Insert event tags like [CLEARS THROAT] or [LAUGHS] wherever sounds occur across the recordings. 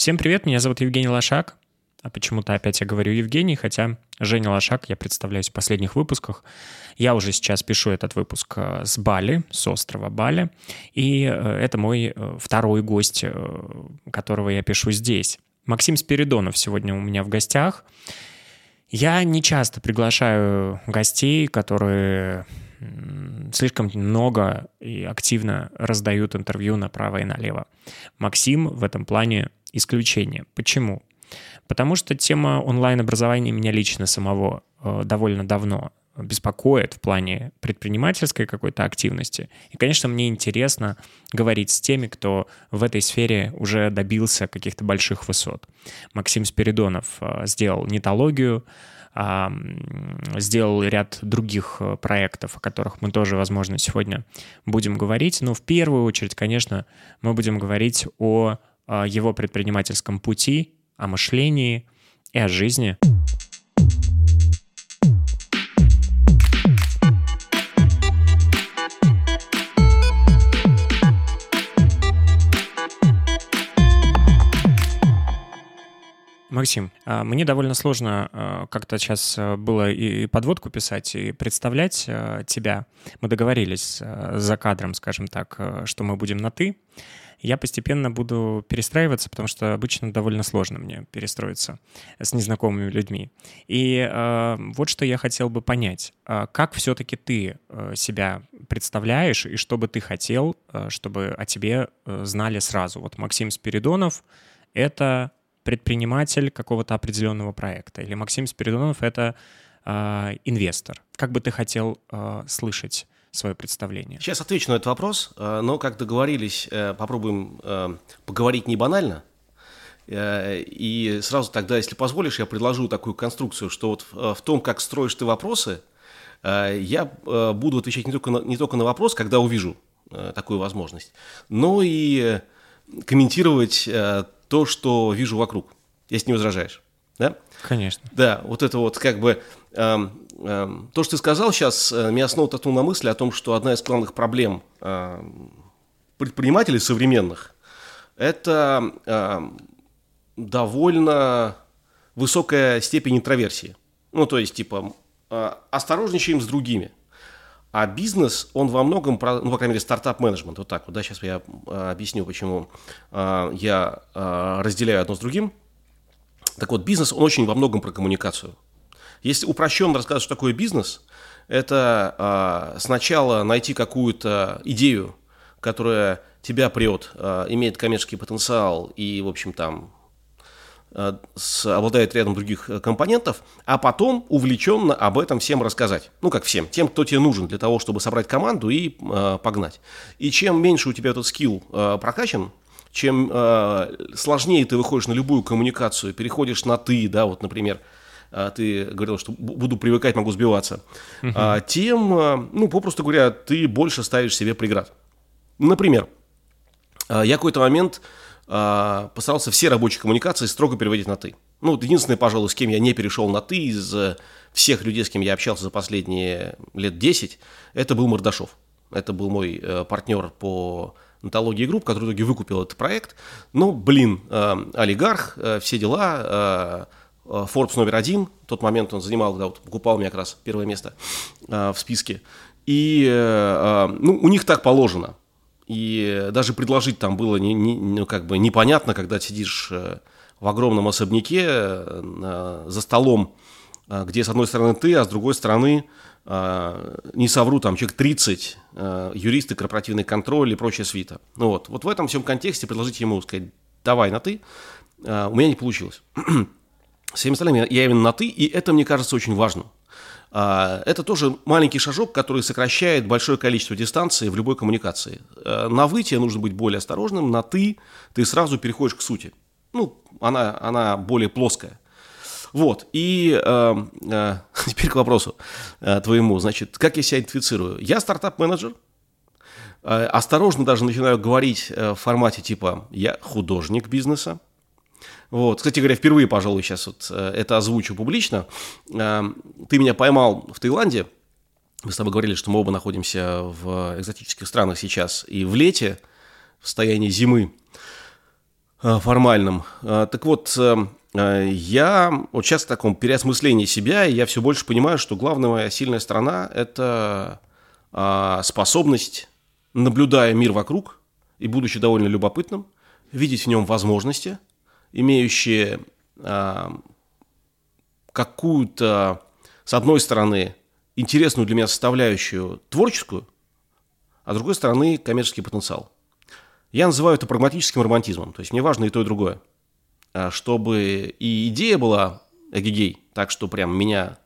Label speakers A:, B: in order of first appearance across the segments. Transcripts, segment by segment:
A: Всем привет, меня зовут Евгений Лошак. А почему-то опять я говорю Евгений, хотя Женя Лошак, я представляюсь в последних выпусках. Я уже сейчас пишу этот выпуск э, с Бали, с острова Бали. И э, это мой э, второй гость, которого я пишу здесь. Максим Спиридонов сегодня у меня в гостях. Я не часто приглашаю гостей, которые слишком много и активно раздают интервью направо и налево. Максим в этом плане исключение. Почему? Потому что тема онлайн-образования меня лично самого э, довольно давно беспокоит в плане предпринимательской какой-то активности. И, конечно, мне интересно говорить с теми, кто в этой сфере уже добился каких-то больших высот. Максим Спиридонов э, сделал нетологию, сделал ряд других э, проектов, о которых мы тоже, возможно, сегодня будем говорить. Но в первую очередь, конечно, мы будем говорить о его предпринимательском пути, о мышлении и о жизни. Максим, а, мне довольно сложно а, как-то сейчас а, было и подводку писать, и представлять тебя. Мы договорились за кадром, скажем так, что мы будем на «ты». Я постепенно буду перестраиваться, потому что обычно довольно сложно мне перестроиться с незнакомыми людьми. И э, вот что я хотел бы понять. Как все-таки ты себя представляешь и что бы ты хотел, чтобы о тебе знали сразу? Вот Максим Спиридонов — это предприниматель какого-то определенного проекта, или Максим Спиридонов — это э, инвестор? Как бы ты хотел э, слышать свое представление?
B: Сейчас отвечу на этот вопрос, э, но, как договорились, э, попробуем э, поговорить не банально. И сразу тогда, если позволишь, я предложу такую конструкцию, что вот в том, как строишь ты вопросы, я буду отвечать не только на, не только на вопрос, когда увижу такую возможность, но и комментировать то, что вижу вокруг, если не возражаешь. Да?
A: Конечно.
B: Да, вот это вот как бы эм, эм, то, что ты сказал сейчас, э, меня снова толкнул на мысль о том, что одна из главных проблем э, предпринимателей современных – это э, довольно высокая степень интроверсии. Ну, то есть, типа, э, осторожничаем с другими – а бизнес, он во многом, ну, по крайней мере, стартап-менеджмент, вот так вот, да, сейчас я э, объясню, почему э, я разделяю одно с другим. Так вот, бизнес, он очень во многом про коммуникацию. Если упрощенно рассказать, что такое бизнес, это э, сначала найти какую-то идею, которая тебя прет, э, имеет коммерческий потенциал и, в общем, там Э, с, обладает рядом других э, компонентов, а потом увлеченно об этом всем рассказать. Ну, как всем, тем, кто тебе нужен для того, чтобы собрать команду и э, погнать. И чем меньше у тебя этот скилл э, прокачан, чем э, сложнее ты выходишь на любую коммуникацию, переходишь на «ты», да, вот, например, э, ты говорил, что буду привыкать, могу сбиваться, uh-huh. а, тем, э, ну, попросту говоря, ты больше ставишь себе преград. Например, э, я какой-то момент постарался все рабочие коммуникации строго переводить на «ты». Ну, вот единственное, пожалуй, с кем я не перешел на «ты» из всех людей, с кем я общался за последние лет 10, это был Мордашов. Это был мой партнер по антологии групп, который в итоге выкупил этот проект. Ну, блин, э, олигарх, э, все дела, э, Forbes номер один, в тот момент он занимал, когда вот покупал меня как раз первое место э, в списке. И, э, э ну, у них так положено и даже предложить там было не, не, ну, как бы непонятно, когда сидишь э, в огромном особняке э, за столом, э, где с одной стороны ты, а с другой стороны, не совру, там человек 30, юристы, корпоративный контроль и прочая свита. Ну вот, вот в этом всем контексте предложить ему сказать, давай на ты, у меня не получилось. С [CLEARS THROAT] всеми остальными я именно на ты, и это, мне кажется, очень важно. Это тоже маленький шажок, который сокращает большое количество дистанции в любой коммуникации. Э, на «вы» нужно быть более осторожным, на «ты» ты сразу переходишь к сути. Ну, она, она более плоская. Вот, и э, э, [LAUGHS] теперь к вопросу э, твоему. Значит, как я себя идентифицирую? Я стартап-менеджер, э, осторожно даже начинаю говорить э, в формате типа «я художник бизнеса», вот. Кстати говоря, впервые, пожалуй, сейчас вот э, это озвучу публично. Э, ты меня поймал в Таиланде. Мы с тобой говорили, что мы оба находимся в экзотических странах сейчас. И в лете, в состоянии зимы, формальном. Так вот, я вот сейчас в таком переосмыслении себя, и я все больше понимаю, что главная моя сильная сторона – это способность, наблюдая мир вокруг и будучи довольно любопытным, видеть в нем возможности, имеющие какую-то, с одной стороны, интересную для меня составляющую творческую, а с другой стороны, коммерческий потенциал. Я называю это прагматическим романтизмом. То есть мне важно и то, и другое. А, чтобы и идея была эгегей, так что прям меня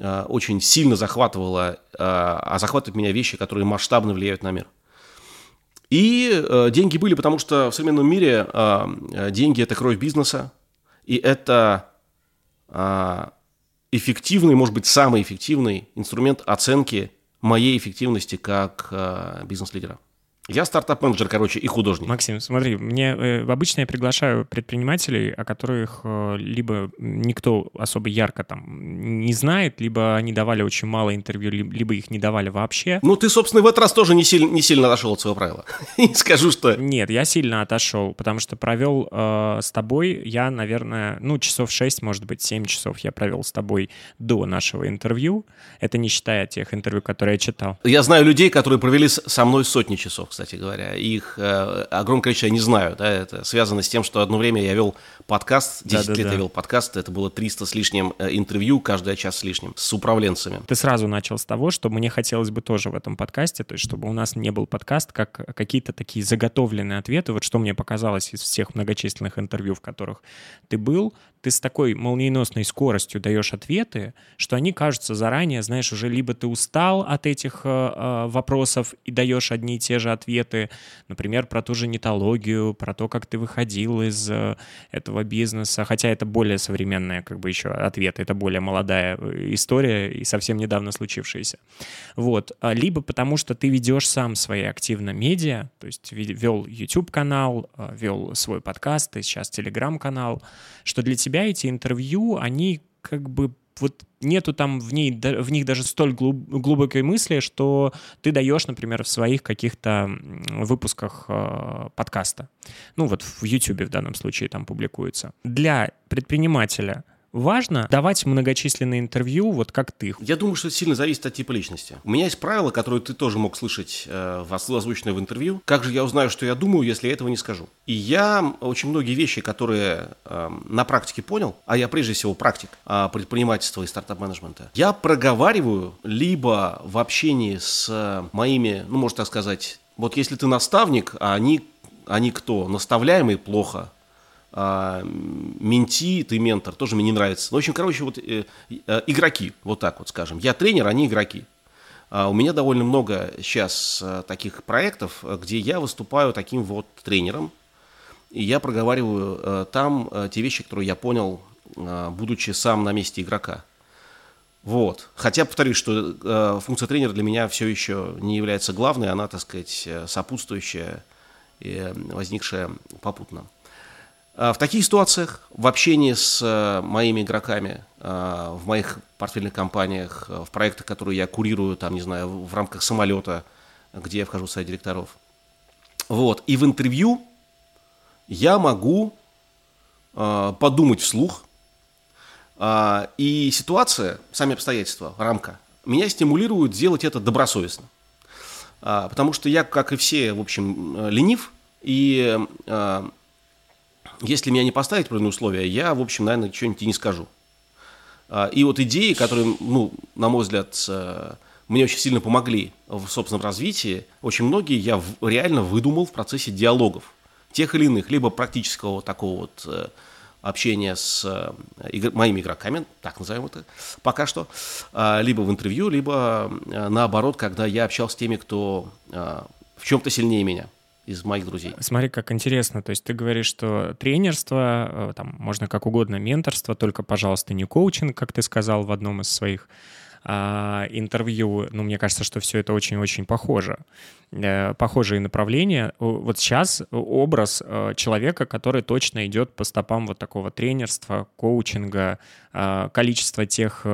B: а, очень сильно захватывала, а, а захватывают меня вещи, которые масштабно влияют на мир. И деньги были, потому что в современном мире деньги – это кровь бизнеса, и это эффективный, может быть, самый эффективный инструмент оценки моей эффективности как э, бизнес-лидера. Я стартап-менеджер, короче, и художник.
A: Максим, смотри, мне э, обычно я приглашаю предпринимателей, о которых э, либо никто особо ярко там не знает, либо они давали очень мало интервью, либо их не давали вообще.
B: Ну, ты, собственно, в этот раз тоже не сильно, не сильно отошел от своего правила. [LAUGHS] Не скажу, что...
A: Нет, я сильно отошел, потому что провел э, с тобой, я, наверное, ну, часов 6, может быть, 7 часов я провел с тобой до нашего интервью. Это не считая тех интервью, которые я читал.
B: Я знаю людей, которые провели со мной сотни часов, кстати говоря. Их э, огромное количество я не знаю. Да, это связано с тем, что одно время я вел подкаст, 10 да, да, лет да. я вел подкаст, это было 300 с лишним э, интервью, каждый час с лишним, с управленцами.
A: Ты сразу начал с того, что мне хотелось бы тоже в этом подкасте, то есть чтобы у нас не был подкаст, как какие-то такие заготовленные ответы. Вот что мне показалось из всех многочисленных интервью, в которых ты был, ты с такой молниеносной скоростью даешь ответы, что они кажутся заранее, знаешь, уже либо ты устал от этих э, э, вопросов и даешь одни и те же ответы, например, про ту же нетологию, про то, как ты выходил из э, этого бизнеса, хотя это более современная как бы еще ответ, это более молодая э, история и совсем недавно случившаяся. Вот. А либо потому, что ты ведешь сам свои активно медиа, то есть вел YouTube-канал, э, вел свой подкаст, и сейчас Telegram-канал, что для тебя эти интервью, они как бы вот нету там в, ней, в них даже столь глубокой мысли, что ты даешь, например, в своих каких-то выпусках э, подкаста. Ну вот в YouTube в данном случае там публикуется. Для предпринимателя — важно давать многочисленные интервью, вот как ты.
B: Я думаю, что это сильно зависит от типа личности. У меня есть правило, которое ты тоже мог слышать э, озвученное в интервью. Как же я узнаю, что я думаю, если я этого не скажу? И я очень многие вещи, которые э, на практике понял, а я прежде всего практик э, предпринимательства и стартап-менеджмента, я проговариваю либо в общении с моими, ну, можно так сказать, вот если ты наставник, а они, они кто? Наставляемые плохо, а, менти, ты ментор, тоже мне не нравится. Ну, в общем, короче, вот э, э, игроки, вот так вот скажем. Я тренер, они игроки. А у меня довольно много сейчас э, таких проектов, где я выступаю таким вот тренером, и я проговариваю э, там э, те вещи, которые я понял, э, будучи сам на месте игрока. Вот. Хотя, повторюсь, что э, функция тренера для меня все еще не является главной, она, так сказать, э, сопутствующая и возникшая попутно. А, в таких ситуациях, в общении с э, моими игроками, а, в моих портфельных компаниях, э, в проектах, которые я курирую, там, не знаю, в рамках самолета, где я вхожу в совет директоров. Вот. И в интервью я могу а, подумать вслух, и ситуация, сами обстоятельства, рамка, меня стимулируют делать это добросовестно. Потому что я, как и все, в общем, э, ленив, и если меня не поставить определенные условия, я, в общем, наверное, что-нибудь и не скажу. А, и вот идеи, которые, ну, на мой взгляд, мне очень сильно помогли в собственном развитии, очень многие я реально выдумал в процессе диалогов, тех или иных, либо практического такого вот э, общения с э, моими игроками, так назовем это пока что, а, либо в интервью, либо э, наоборот, когда я общался с теми, кто в чем-то сильнее меня из моих друзей.
A: Смотри, как интересно. То есть ты говоришь, что тренерство, э, там, можно как угодно, менторство, только, пожалуйста, не коучинг, как ты сказал в одном из своих интервью, ну, мне кажется, что все это очень-очень похоже. Э, похожие направления. Вот сейчас образ э, человека, который точно идет по стопам вот такого тренерства, коучинга, э, количество тех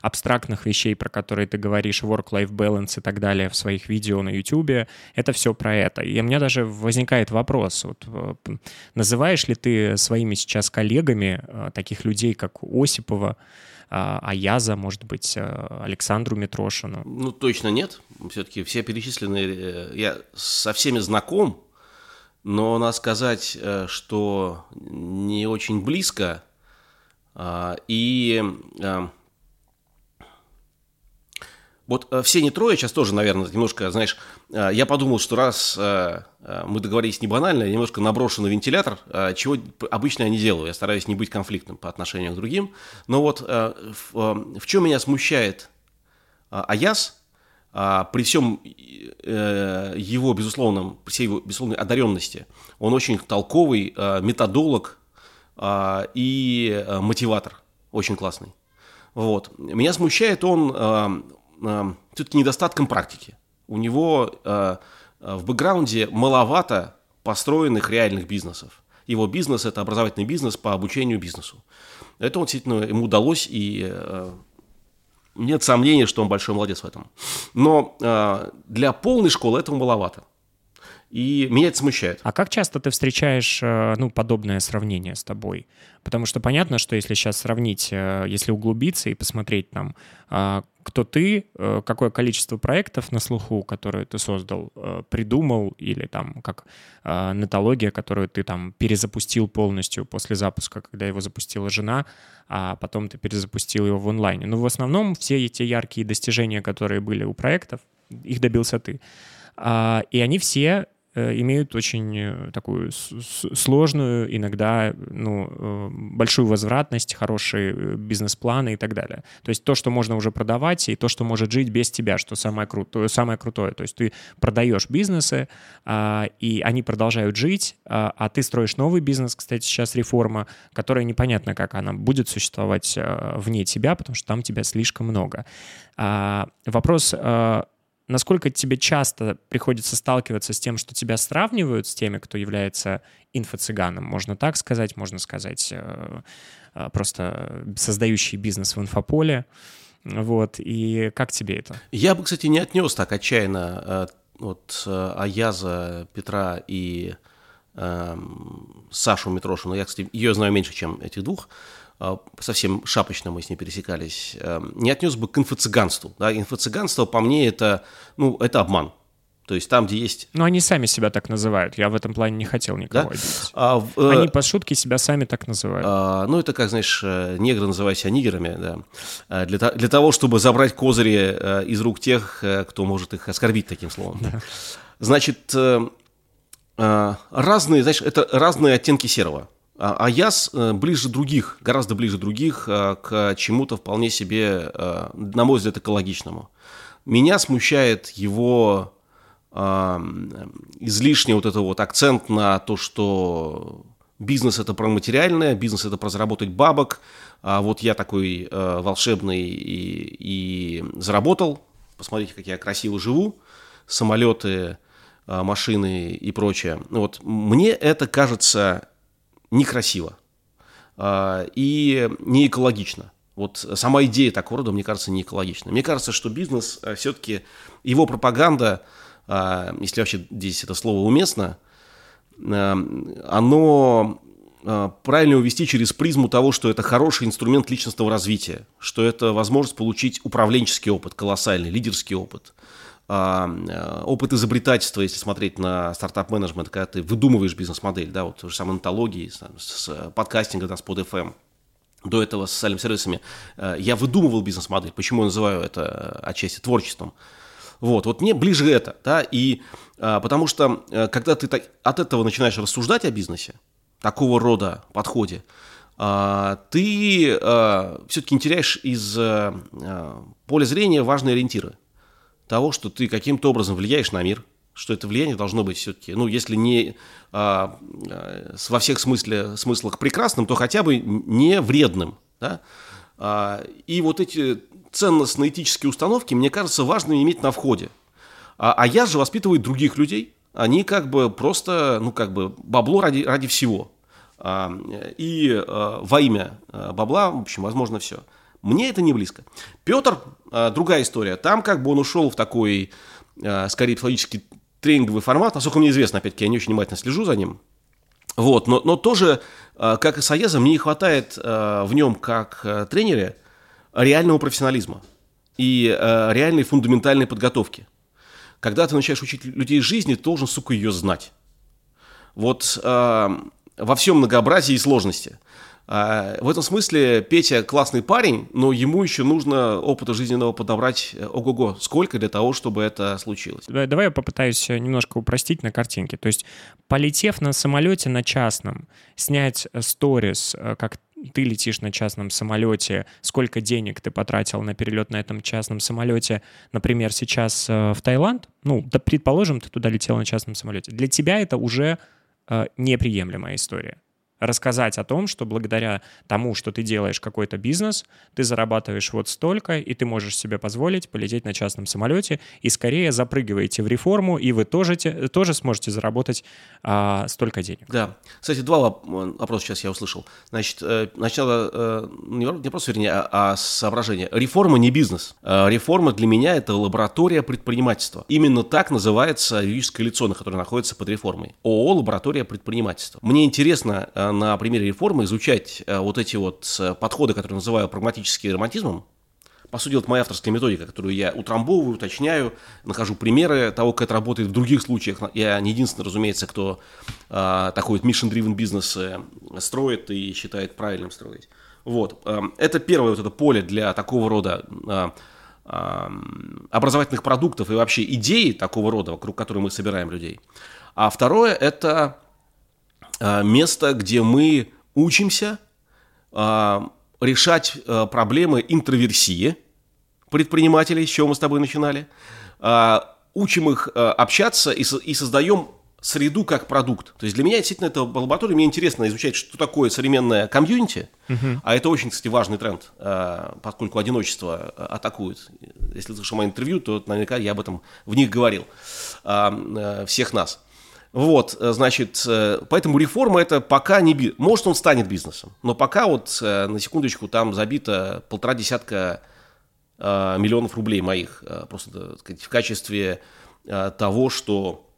A: абстрактных вещей, про которые ты говоришь, work-life balance и так далее в своих видео на YouTube, это все про это. И у меня даже возникает вопрос, вот, называешь ли ты своими сейчас коллегами таких людей, как Осипова, а, Аяза, может быть, э, Александру Митрошину?
B: Ну, точно нет. Все-таки все перечисленные, э, я со всеми знаком, но надо сказать, э, что не очень близко. А, и вот э, все не трое, сейчас тоже, наверное, немножко, знаешь, э, я подумал, что раз э, мы договорились не банально, я немножко наброшу на вентилятор, чего обычно я не делаю, я стараюсь не быть конфликтным по отношению к другим. Но вот в, чем меня смущает Аяс, при всем его безусловном, при всей его безусловной одаренности, он очень толковый методолог и мотиватор, очень классный. Вот. Меня смущает он все-таки недостатком практики. У него э, э, в бэкграунде маловато построенных реальных бизнесов. Его бизнес – это образовательный бизнес по обучению бизнесу. Это он действительно ему удалось, и э, нет сомнений, что он большой молодец в этом. Но для полной школы этого маловато. И меня это смущает.
A: А как часто ты встречаешь ну, подобное сравнение с тобой? Потому что понятно, что если сейчас сравнить, если углубиться и посмотреть там, а, кто ты, э, какое количество проектов на слуху, которые ты создал, придумал, или там как нетология, которую ты там перезапустил полностью после запуска, когда его запустила жена, а потом ты перезапустил его в онлайне. Но в основном все эти яркие достижения, которые были у проектов, их добился ты. А, и они все Э, имеют очень э, такую сложную, иногда ну, э, большую возвратность, хорошие бизнес-планы и так далее. То есть то, что можно уже продавать, и то, что может жить без тебя, что самое крутое. Самое крутое. То есть ты продаешь бизнесы, а, и они продолжают жить, а, а ты строишь новый бизнес, кстати, сейчас реформа, которая непонятно, как она будет существовать вне тебя, потому что там тебя слишком много. А, вопрос насколько тебе часто приходится сталкиваться с тем, что тебя сравнивают с теми, кто является инфо-цыганом, можно так сказать, можно сказать э, э, просто создающий бизнес в инфополе, вот, и как тебе это?
B: Я бы, кстати, не отнес так отчаянно э, от Аяза, Петра и э, Сашу Митрошину, я, кстати, ее знаю меньше, чем этих двух, совсем шапочно мы с ней пересекались, эм, не отнес бы к инфо-цыганству. Да? Инфо-цыганство, по мне, это, ну, это обман. То есть там, где есть...
A: Ну, они сами себя так называют. Я в этом плане не хотел никого да? обидеть. А, в, э, они по шутке себя сами так называют.
B: А, ну, это как, знаешь, э, негры называют себя нигерами, да. А, для, для того, чтобы забрать козыри э, из рук тех, кто может их оскорбить таким словом. Да. Значит, разные, знаешь, это разные оттенки серого. А, а Яс э, ближе других, гораздо ближе других э, к чему-то вполне себе, э, на мой взгляд, экологичному. Меня смущает его излишний вот этот вот акцент на то, что бизнес это про материальное, бизнес это про заработать бабок, а вот я такой волшебный и, и заработал, посмотрите, как я красиво живу, самолеты, машины и прочее. Вот мне это кажется некрасиво а, и не экологично. Вот сама идея такого рода, мне кажется, не экологична. Мне кажется, что бизнес а, все-таки, его пропаганда, а, если вообще здесь это слово уместно, оно правильно увести через призму того, что это хороший инструмент личностного развития, что это возможность получить управленческий опыт, колоссальный, лидерский опыт, Э, опыт изобретательства, если смотреть на стартап-менеджмент, когда ты выдумываешь бизнес-модель, да, вот же самое антологии, с, с подкастинга, да, с под FM, до этого с социальными сервисами, э, я выдумывал бизнес-модель. Почему я называю это отчасти творчеством? Вот, вот мне ближе это, да, и а, потому что когда ты так, от этого начинаешь рассуждать о бизнесе, такого рода подходе, а, ты а, все-таки не теряешь из а, поля зрения важные ориентиры того, что ты каким-то образом влияешь на мир, что это влияние должно быть все-таки, ну, если не а, а, во всех смысле, смыслах прекрасным, то хотя бы не вредным, да? А, и вот эти ценностно-этические установки, мне кажется, важно иметь на входе. А, а я же воспитываю других людей. Они как бы просто, ну как бы, бабло ради, ради всего. А, и а, во имя а, бабла, в общем, возможно, все. Мне это не близко. Петр, а, другая история. Там как бы он ушел в такой, а, скорее, психологический тренинговый формат. Насколько мне известно, опять-таки, я не очень внимательно слежу за ним. Вот, но, но тоже, а, как и Саеза, мне не хватает в нем, как тренере, реального профессионализма и реальной фундаментальной подготовки. Когда ты начинаешь учить людей жизни, ты должен, сука, ее знать. Вот во всем многообразии и сложности – в этом смысле Петя классный парень, но ему еще нужно опыта жизненного подобрать э, ого-го, сколько для того, чтобы это случилось.
A: Давай я попытаюсь э, немножко упростить на картинке. То есть, полетев на самолете на частном, снять э, сторис, как ты летишь на частном самолете, сколько денег ты потратил на перелет на этом частном самолете, например, сейчас в Таиланд, ну, да, предположим, ты туда летел на частном самолете, для тебя это уже неприемлемая история рассказать о том, что благодаря тому, что ты делаешь какой-то бизнес, ты зарабатываешь вот столько, и ты можешь себе позволить полететь на частном самолете, и скорее запрыгиваете в реформу, и вы тоже, тоже сможете заработать а, столько денег.
B: Да. Кстати, два вопроса сейчас я услышал. Значит, э, сначала э, не просто, вернее, а, а соображение. Реформа не бизнес. Э, реформа для меня – это лаборатория предпринимательства. Именно так называется юридическое лицо, на которое находится под реформой. ООО «Лаборатория предпринимательства». Мне интересно на примере реформы изучать э, вот эти вот э, подходы, которые называю прагматическим романтизмом, по сути, это моя авторская методика, которую я утрамбовываю, уточняю, нахожу примеры того, как это работает в других случаях. Я не единственный, разумеется, кто э, такой вот mission-driven бизнес э, строит и считает правильным строить. Вот. Э, это первое вот это поле для такого рода э, э, образовательных продуктов и вообще идей такого рода, вокруг которой мы собираем людей. А второе – это место, где мы учимся э, решать э, проблемы интроверсии предпринимателей, с чего мы с тобой начинали, учим их общаться и, создаем среду как продукт. То есть для меня действительно это лаборатория, мне интересно изучать, что такое современное комьюнити, uh-huh. а это очень, кстати, важный тренд, поскольку одиночество атакует. Если слышал мое интервью, то наверняка я об этом в них говорил, всех нас. Вот, э, значит, э, поэтому реформа это пока не бизнес. Может, он станет бизнесом, но пока вот, э, на секундочку, там забито полтора десятка миллионов рублей моих, просто так сказать, в качестве того, что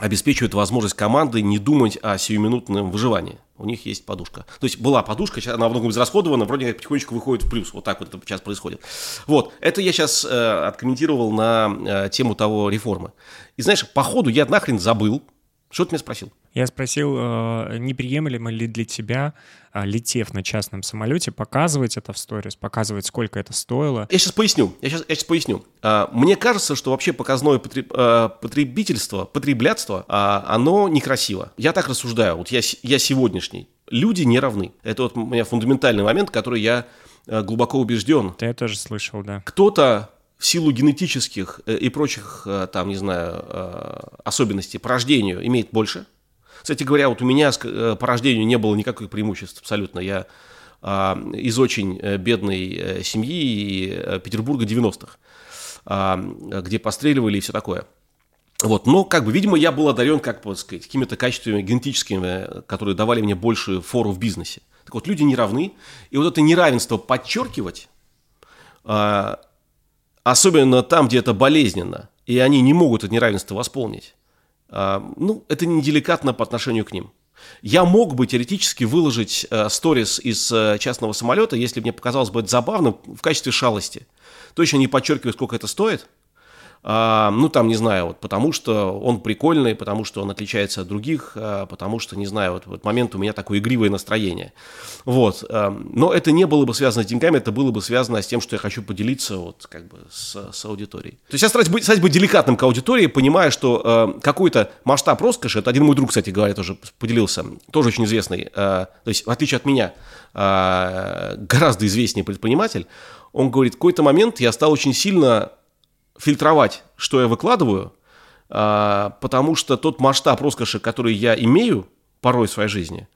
B: обеспечивает возможность команды не думать о сиюминутном выживании. У них есть подушка. То есть была подушка, сейчас она во многом израсходована, вроде как потихонечку выходит в плюс. Вот так вот это сейчас происходит. Вот, это я сейчас э, откомментировал на э, тему того реформы. И знаешь, по ходу я нахрен забыл, что ты меня спросил?
A: Я спросил, э, неприемлемо ли для тебя, э, летев на частном самолете, показывать это в сторис, показывать, сколько это стоило?
B: Я сейчас поясню. Я сейчас, я сейчас поясню. А, мне кажется, что вообще показное э, потребительство, потреблятство, а, оно некрасиво. Я так рассуждаю. Вот я, я сегодняшний. Люди не равны. Это вот у меня фундаментальный момент, который я глубоко убежден.
A: Ты я тоже слышал, да.
B: Кто-то в силу генетических э, и прочих, э, там, не знаю, э, особенностей по рождению имеет больше. Кстати говоря, вот у меня по рождению не было никаких преимуществ абсолютно. Я а, из очень бедной семьи Петербурга 90-х, а, где постреливали и все такое. Вот, но, как бы, видимо, я был одарен, как бы сказать, какими-то качествами генетическими, которые давали мне больше фору в бизнесе. Так вот, люди не равны, и вот это неравенство подчеркивать, а, особенно там, где это болезненно, и они не могут это неравенство восполнить, а, ну, это неделикатно по отношению к ним. Я мог бы теоретически выложить э, сторис из э, частного самолета, если мне показалось бы это забавно, в качестве шалости. Точно не подчеркиваю, сколько это стоит – ну, там, не знаю, вот потому что он прикольный, потому что он отличается от других, а, потому что, не знаю, вот в этот момент у меня такое игривое настроение. Вот. А, но это не было бы связано с деньгами, это было бы связано с тем, что я хочу поделиться вот как бы с, с аудиторией. То есть я стараюсь быть, стать быть деликатным к аудитории, понимая, что а, какой-то масштаб роскоши, это один мой друг, кстати говоря, тоже поделился, тоже очень известный, а, то есть в отличие от меня, а, гораздо известнее предприниматель, он говорит, в какой-то момент я стал очень сильно фильтровать, что я выкладываю, а, потому что тот масштаб роскоши, который я имею порой в своей жизни,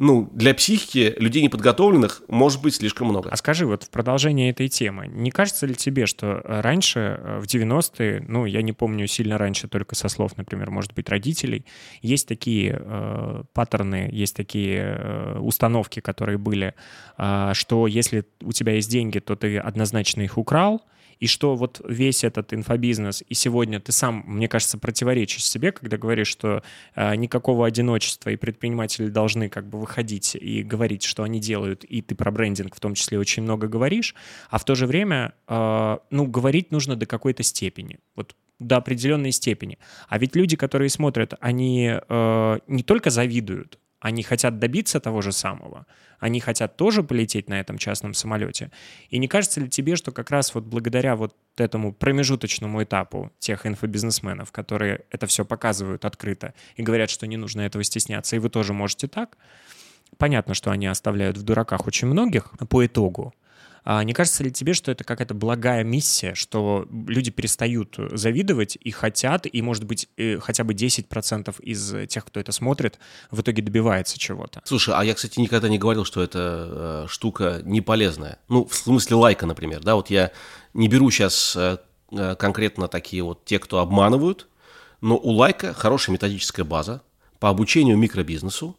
B: ну, для психики людей неподготовленных может быть слишком много.
A: А скажи, вот в продолжение этой темы, не кажется ли тебе, что раньше, в 90-е, ну, я не помню сильно раньше, только со слов, например, может быть, родителей, есть такие э, паттерны, есть такие э, установки, которые были, э, что если у тебя есть деньги, то ты однозначно их украл, и что вот весь этот инфобизнес, и сегодня ты сам, мне кажется, противоречишь себе, когда говоришь, что э, никакого одиночества, и предприниматели должны как бы выходить и говорить, что они делают, и ты про брендинг в том числе очень много говоришь, а в то же время, э, ну, говорить нужно до какой-то степени. Вот до определенной степени. А ведь люди, которые смотрят, они э, не только завидуют, они хотят добиться того же самого. Они хотят тоже полететь на этом частном самолете. И не кажется ли тебе, что как раз вот благодаря вот этому промежуточному этапу тех инфобизнесменов, которые это все показывают открыто и говорят, что не нужно этого стесняться, и вы тоже можете так, понятно, что они оставляют в дураках очень многих по итогу, не кажется ли тебе, что это какая-то благая миссия, что люди перестают завидовать и хотят, и, может быть, э, хотя бы 10% из тех, кто это смотрит, в итоге добивается чего-то?
B: Слушай, а я, кстати, никогда не говорил, что эта э, штука не полезная. Ну, в смысле лайка, например, да, вот я не беру сейчас э, э, конкретно такие вот те, кто обманывают, но у лайка хорошая методическая база по обучению микробизнесу,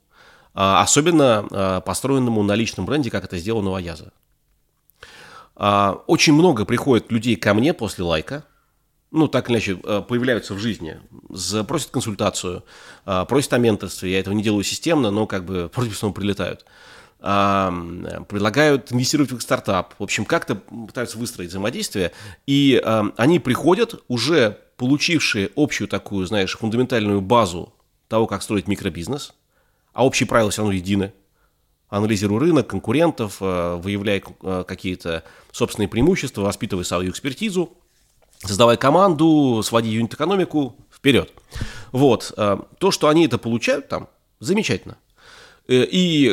B: а, особенно а, построенному на личном бренде, как это сделано у Аяза. А, очень много приходит людей ко мне после лайка, ну, так или иначе, э, появляются в жизни, просят консультацию, а, просят о менторстве, я этого не делаю системно, но как бы [LAUGHS] против снова прилетают. А, предлагают инвестировать в их стартап. В общем, как-то пытаются выстроить взаимодействие, и они приходят, уже получившие общую такую, знаешь, фундаментальную базу того, как строить микробизнес, а общие правила все равно едины – анализируя рынок, конкурентов, э, выявляя э, какие-то собственные преимущества, воспитывая свою экспертизу, создавая команду, своди юнит-экономику, вперед. Вот. Э, то, что они это получают там, замечательно. И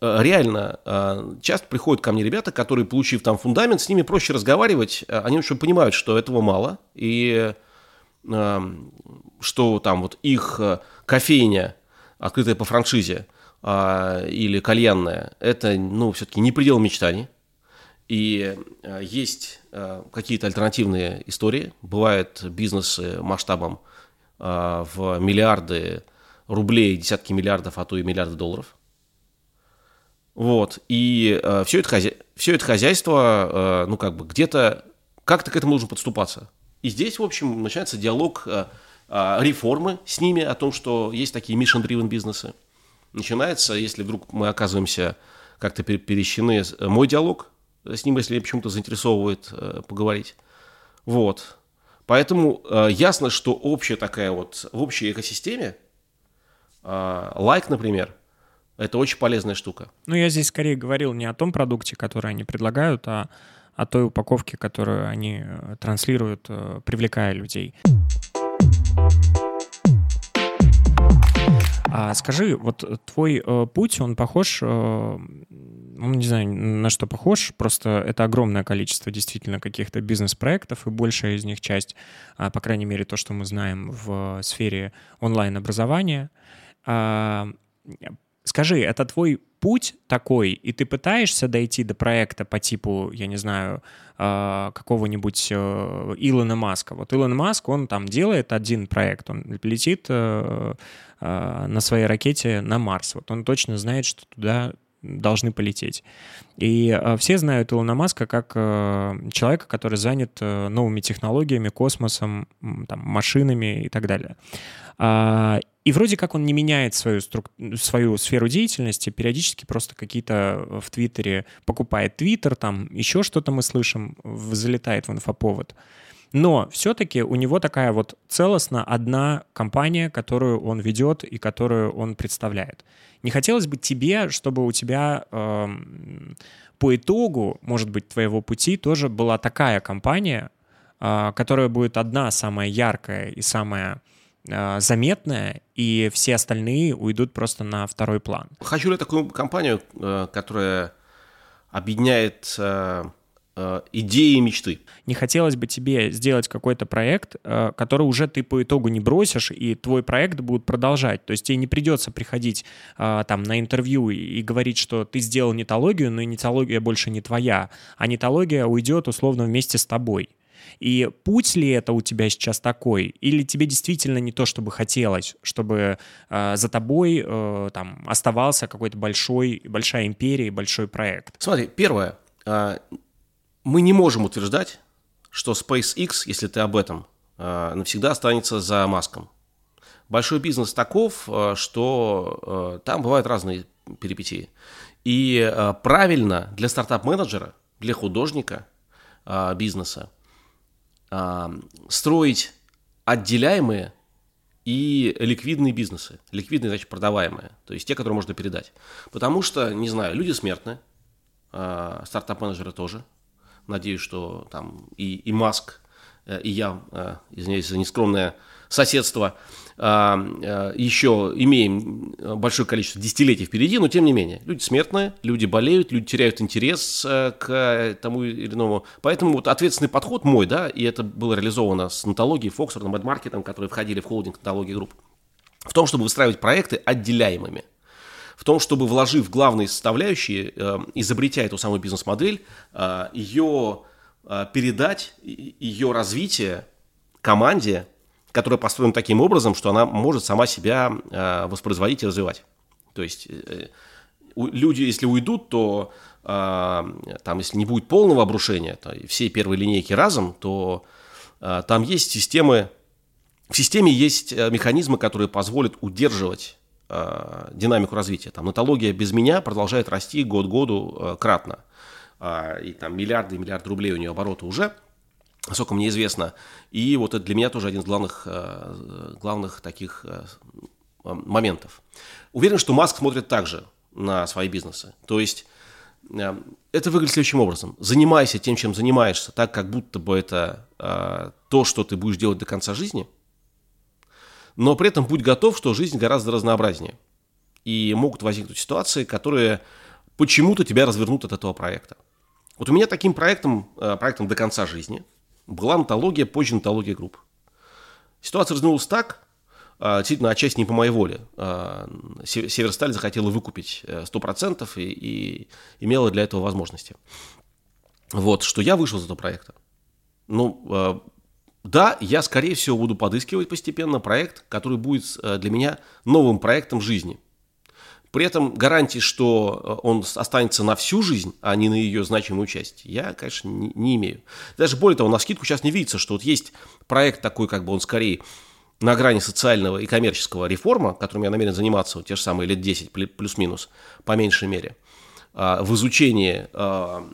B: реально часто приходят ко мне ребята, которые, получив там фундамент, с ними проще разговаривать, они очень понимают, что этого мало, и что там вот их кофейня, открытая по франшизе, а, или кальянная, это, ну, все-таки не предел мечтаний. И а, есть а, какие-то альтернативные истории. Бывают бизнесы масштабом а, в миллиарды рублей, десятки миллиардов, а то и миллиарды долларов. Вот. И а, все, это хозя... все это хозяйство, а, ну, как бы где-то, как-то к этому нужно подступаться. И здесь, в общем, начинается диалог а, реформы с ними о том, что есть такие mission-driven бизнесы начинается, если вдруг мы оказываемся как-то перещены, э, мой диалог с ним, если почему-то заинтересовывает э, поговорить. Вот. Поэтому э, ясно, что общая такая вот, в общей экосистеме, э, лайк, например, это очень полезная штука.
A: Ну, я здесь скорее говорил не о том продукте, который они предлагают, а о той упаковке, которую они транслируют, привлекая людей. А скажи, вот твой э, путь, он похож, э, ну, не знаю, на что похож, просто это огромное количество действительно каких-то бизнес-проектов, и большая из них часть, а, по крайней мере, то, что мы знаем в сфере онлайн-образования. А, скажи, это твой путь такой, и ты пытаешься дойти до проекта по типу, я не знаю, а, какого-нибудь э, Илона Маска. Вот Илон Маск, он там делает один проект, он летит э, э, на своей ракете на Марс. Вот он точно знает, что туда должны полететь. И все знают Илона Маска как человека, который занят новыми технологиями, космосом, там, машинами и так далее. И вроде как он не меняет свою, струк... свою сферу деятельности, периодически просто какие-то в Твиттере покупает Твиттер, там еще что-то мы слышим, залетает в инфоповод. Но все-таки у него такая вот целостно одна компания, которую он ведет и которую он представляет. Не хотелось бы тебе, чтобы у тебя э, по итогу, может быть, твоего пути тоже была такая компания, э, которая будет одна самая яркая и самая Э, заметная, и все остальные уйдут просто на второй план.
B: Хочу ли такую компанию, э, которая объединяет э, э, идеи и мечты.
A: Не хотелось бы тебе сделать какой-то проект, который уже ты по итогу не бросишь, и твой проект будут продолжать. То есть тебе не придется приходить там на интервью и, и говорить, что ты сделал нетологию, но нетология больше не твоя, а нетология уйдет условно вместе с тобой. И путь ли это у тебя сейчас такой, или тебе действительно не то, чтобы хотелось, чтобы э, за тобой э, там оставался какой-то большой, большая империя, большой проект?
B: Смотри, первое, э, мы не можем утверждать, что SpaceX, если ты об этом, э, навсегда останется за Маском. Большой бизнес таков, э, что э, там бывают разные перипетии. И э, правильно для стартап-менеджера, для художника э, бизнеса – строить отделяемые и ликвидные бизнесы. Ликвидные, значит, продаваемые. То есть те, которые можно передать. Потому что, не знаю, люди смертны, а, стартап-менеджеры тоже. Надеюсь, что там и, и Маск, э, и я, э, извиняюсь за нескромное соседство, еще имеем большое количество десятилетий впереди, но тем не менее, люди смертные, люди болеют, люди теряют интерес э, к тому или иному. Поэтому вот ответственный подход мой, да, и это было реализовано с нотологией, Фоксфордом, Эдмаркетом, которые входили в холдинг нотологии групп, в том, чтобы выстраивать проекты отделяемыми в том, чтобы вложив главные составляющие, э, изобретя эту самую бизнес-модель, э, ее передать, ее развитие команде, которая построена таким образом, что она может сама себя э, воспроизводить и развивать. То есть э, люди, если уйдут, то э, там, если не будет полного обрушения, то всей первой линейки разом, то там есть системы, в системе есть механизмы, которые позволят удерживать динамику развития. Там нотология без меня продолжает расти год году кратно. И там миллиарды и миллиарды рублей у нее оборота уже – насколько мне известно. И вот это для меня тоже один из главных, э, главных таких э, моментов. Уверен, что Маск смотрит также на свои бизнесы. То есть э, это выглядит следующим образом. Занимайся тем, чем занимаешься, так, как будто бы это то, что ты будешь делать до конца жизни, но при этом будь готов, что жизнь гораздо разнообразнее. И могут возникнуть ситуации, которые почему-то тебя развернут от этого проекта. Вот у меня таким проектом, проектом до конца жизни – была антология, позже антология групп. Ситуация развернулась так, а, действительно, отчасти не по моей воле. А, Северсталь захотела выкупить 100% э, и, и имела для этого возможности. Вот, что я вышел из этого проекта. Ну, а, да, я, скорее всего, буду подыскивать постепенно проект, который будет э, для меня новым проектом жизни – при этом гарантии, что э, он останется на всю жизнь, а не на ее значимую часть, я, конечно, не, не имею. Даже более того, на скидку сейчас не видится, что вот есть проект такой, как бы он скорее на грани социального и коммерческого реформа, которым я намерен заниматься вот те же самые лет 10 плюс-минус, по меньшей мере, а, в изучении, а,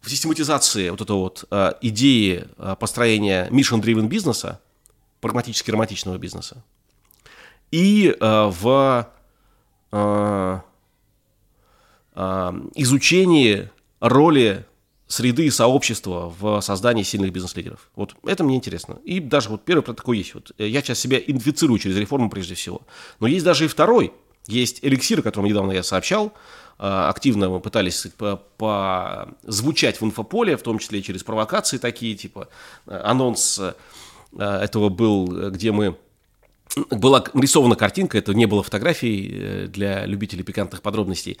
B: в систематизации вот этой вот а, идеи построения mission-driven бизнеса, прагматически романтичного бизнеса, и в изучении роли среды и сообщества в создании сильных бизнес-лидеров. Вот это мне интересно. И даже вот первый про такой есть. Вот я сейчас себя инфицирую через реформу прежде всего. Но есть даже и второй. Есть эликсир, о котором недавно я сообщал. А, активно мы пытались звучать в инфополе, в том числе через провокации такие, типа анонс этого был, где мы была нарисована картинка, это не было фотографий э, для любителей пикантных подробностей,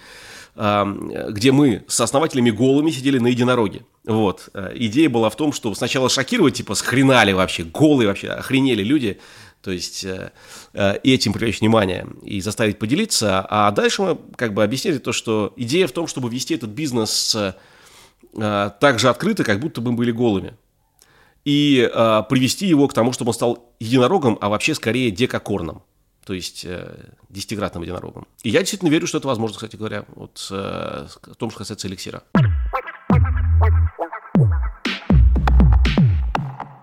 B: где мы с основателями голыми сидели на единороге. Вот. Э, идея была в том, что сначала шокировать, типа, схренали вообще, голые вообще, охренели люди, то есть э, этим привлечь внимание и заставить поделиться. А дальше мы как бы объяснили то, что идея в том, чтобы вести этот бизнес так же открыто, как будто бы мы были голыми и э, привести его к тому, чтобы он стал единорогом, а вообще скорее декакорном, то есть э, десятикратным единорогом. И я действительно верю, что это возможно, кстати говоря, вот э, в том, что касается эликсира.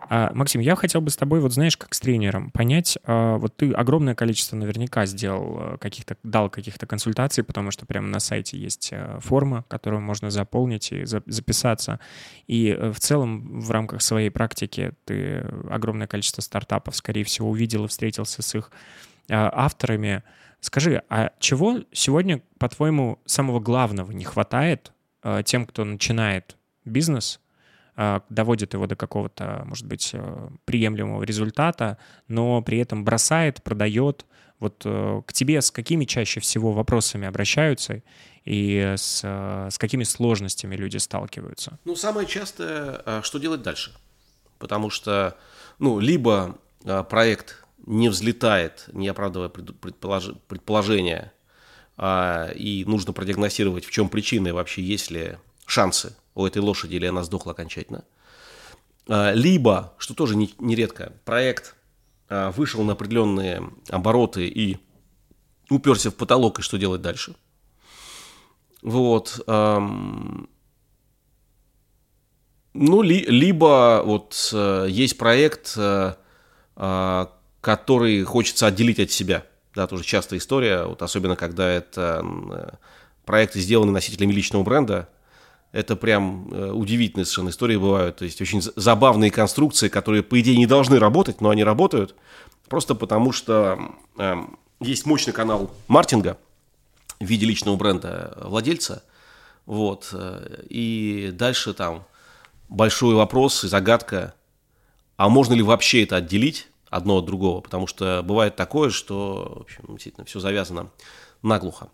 A: А, Максим, я хотел бы с тобой, вот знаешь, как с тренером, понять, а, вот ты огромное количество наверняка сделал а, каких-то, дал каких-то консультаций, потому что прямо на сайте есть форма, которую можно заполнить и записаться. И э, в целом в рамках своей практики ты огромное количество стартапов, скорее всего, увидел и встретился с их авторами. Скажи, а чего сегодня, по-твоему, самого главного не хватает тем, кто начинает бизнес, а, доводит его до какого-то, может быть, э, приемлемого результата, но при этом бросает, продает. Вот э, к тебе с какими чаще всего вопросами обращаются и с, э, с какими сложностями люди сталкиваются?
B: Ну, самое частое, а, что делать дальше? Потому что, ну, либо а, проект не взлетает, не оправдывая предполож... предположения, и нужно продиагностировать, в чем причина и вообще есть ли шансы у этой лошади, или она сдохла окончательно. А, либо, что тоже нередко, проект а, вышел на определенные обороты и уперся в потолок, и что делать дальше. Вот. Ну, ли, либо вот э, есть проект, э, а, который хочется отделить от себя. Да, тоже частая история, вот особенно когда это э, проекты, сделаны носителями личного бренда, это прям э, удивительные совершенно истории бывают. То есть очень забавные конструкции, которые, по идее, не должны работать, но они работают. Просто потому что э, есть мощный канал маркетинга в виде личного бренда владельца. Вот. Э, и дальше там большой вопрос и загадка, а можно ли вообще это отделить одно от другого? Потому что бывает такое, что, в общем, действительно, все завязано наглухо.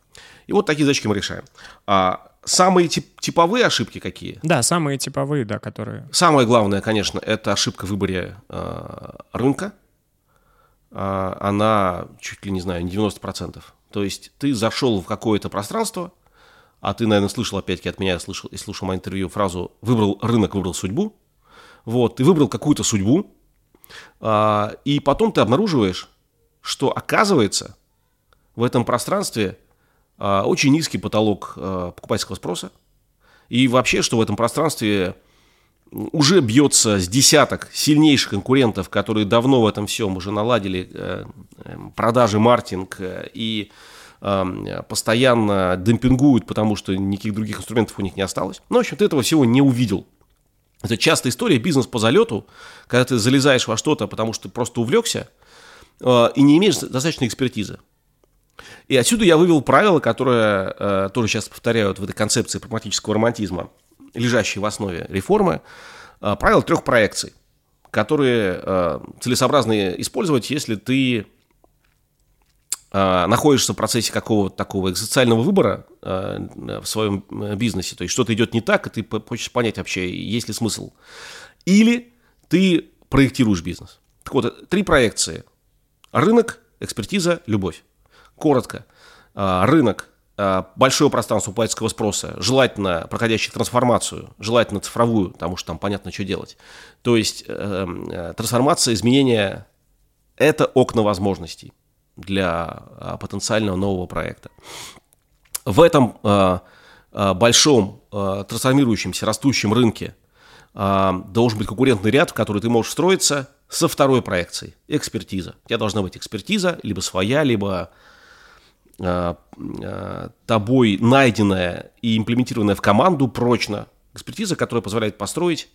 B: И вот такие задачки мы решаем. А самые тип, типовые ошибки какие?
A: Да, самые типовые, да, которые...
B: Самое главное, конечно, это ошибка в выборе э, рынка. Э, она чуть ли не знаю, не 90%. То есть ты зашел в какое-то пространство, а ты, наверное, слышал опять-таки от меня, слышал и слушал мое интервью фразу «выбрал рынок, выбрал судьбу». Вот, ты выбрал какую-то судьбу, э, и потом ты обнаруживаешь, что оказывается в этом пространстве очень низкий потолок а, покупательского спроса. И вообще, что в этом пространстве уже бьется с десяток сильнейших конкурентов, которые давно в этом всем уже наладили э, э, продажи, маркетинг э, и постоянно демпингуют, потому что никаких других инструментов у них не осталось. Но, в общем, ты этого всего не увидел. Это частая история, бизнес по залету, когда ты залезаешь во что-то, потому что ты просто увлекся и не имеешь достаточной экспертизы. И отсюда я вывел правило, которое э, тоже сейчас повторяют в этой концепции прагматического романтизма, лежащей в основе реформы, э, правило трех проекций, которые э, целесообразно использовать, если ты э, находишься в процессе какого-то такого экзистенциального выбора э, в своем э, бизнесе, то есть что-то идет не так, и ты хочешь понять вообще, есть ли смысл. Или ты проектируешь бизнес. Так вот, три проекции. Рынок, экспертиза, любовь. Коротко, а, рынок а, большое пространство покупательского спроса, желательно проходящий трансформацию, желательно цифровую, потому что там понятно, что делать. То есть э, э, трансформация, изменения – это окна возможностей для а, потенциального нового проекта. В этом большом трансформирующемся, растущем рынке должен быть конкурентный ряд, в который ты можешь встроиться со второй проекцией – экспертиза. У тебя должна быть экспертиза, либо своя, либо Э, э, тобой найденная и имплементированная в команду прочно экспертиза, которая позволяет построить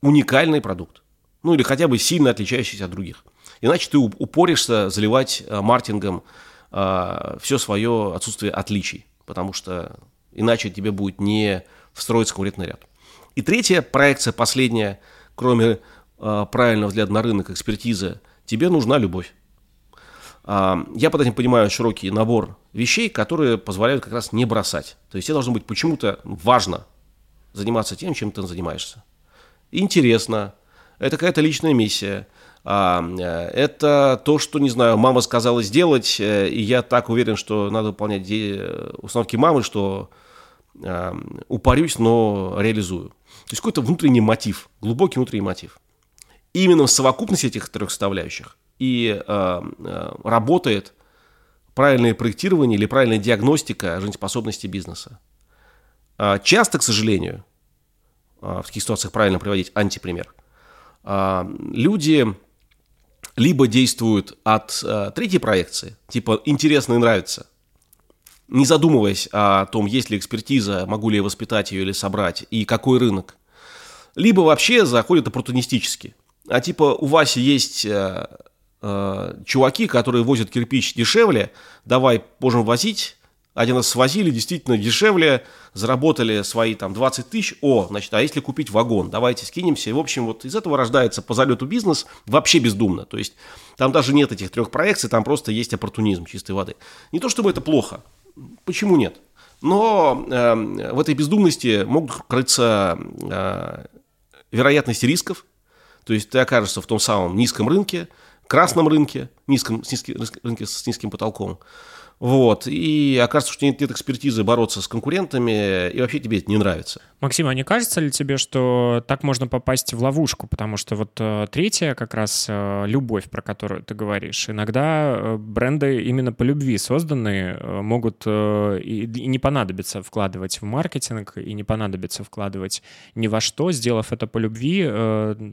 B: уникальный продукт. Ну или хотя бы сильно отличающийся от других. Иначе ты упоришься заливать э, маркетингом все свое отсутствие отличий, потому что иначе тебе будет не встроиться конкурентный ряд. И третья проекция, последняя, кроме правильного взгляда на рынок, экспертизы, тебе нужна любовь. А, я под этим понимаю широкий набор вещей, которые позволяют как раз не бросать. То есть тебе должно быть почему-то важно заниматься тем, чем ты занимаешься. Интересно, это какая-то личная миссия, а, э, это то, что, не знаю, мама сказала сделать, э, и я так уверен, что надо выполнять установки мамы, что упарюсь, но реализую. То есть какой-то внутренний мотив, глубокий внутренний мотив. Именно в совокупности этих трех составляющих и э, э, работает правильное проектирование или правильная диагностика жизнеспособности бизнеса. Э, часто, к сожалению, э, в таких ситуациях правильно приводить антипример, э, люди либо действуют от э, третьей проекции, типа интересно и нравится, не задумываясь о том, есть ли экспертиза, могу ли я воспитать ее или собрать, и какой рынок. Либо вообще заходят оппортунистически. А типа у Васи есть э, чуваки, которые возят кирпич дешевле, давай можем возить, Один раз свозили действительно дешевле, заработали свои там 20 тысяч. О, значит, а если купить вагон? Давайте скинемся. И, в общем, вот из этого рождается по залету бизнес вообще бездумно. То есть там даже нет этих трех проекций, там просто есть оппортунизм чистой воды. Не то чтобы это плохо. Почему нет? Но э, в этой бездумности могут крыться э, вероятности рисков. То есть ты окажешься в том самом низком рынке, красном рынке, низком, с низким, рынке с низким потолком, вот. И окажется, что нет, нет экспертизы бороться с конкурентами, и вообще тебе это не нравится.
A: Максим, а не кажется ли тебе, что так можно попасть в ловушку? Потому что вот э, третья как раз э, любовь, про которую ты говоришь. Иногда э, бренды именно по любви созданы, могут и, не понадобится вкладывать в маркетинг, и не понадобится вкладывать ни во что. Сделав это по любви,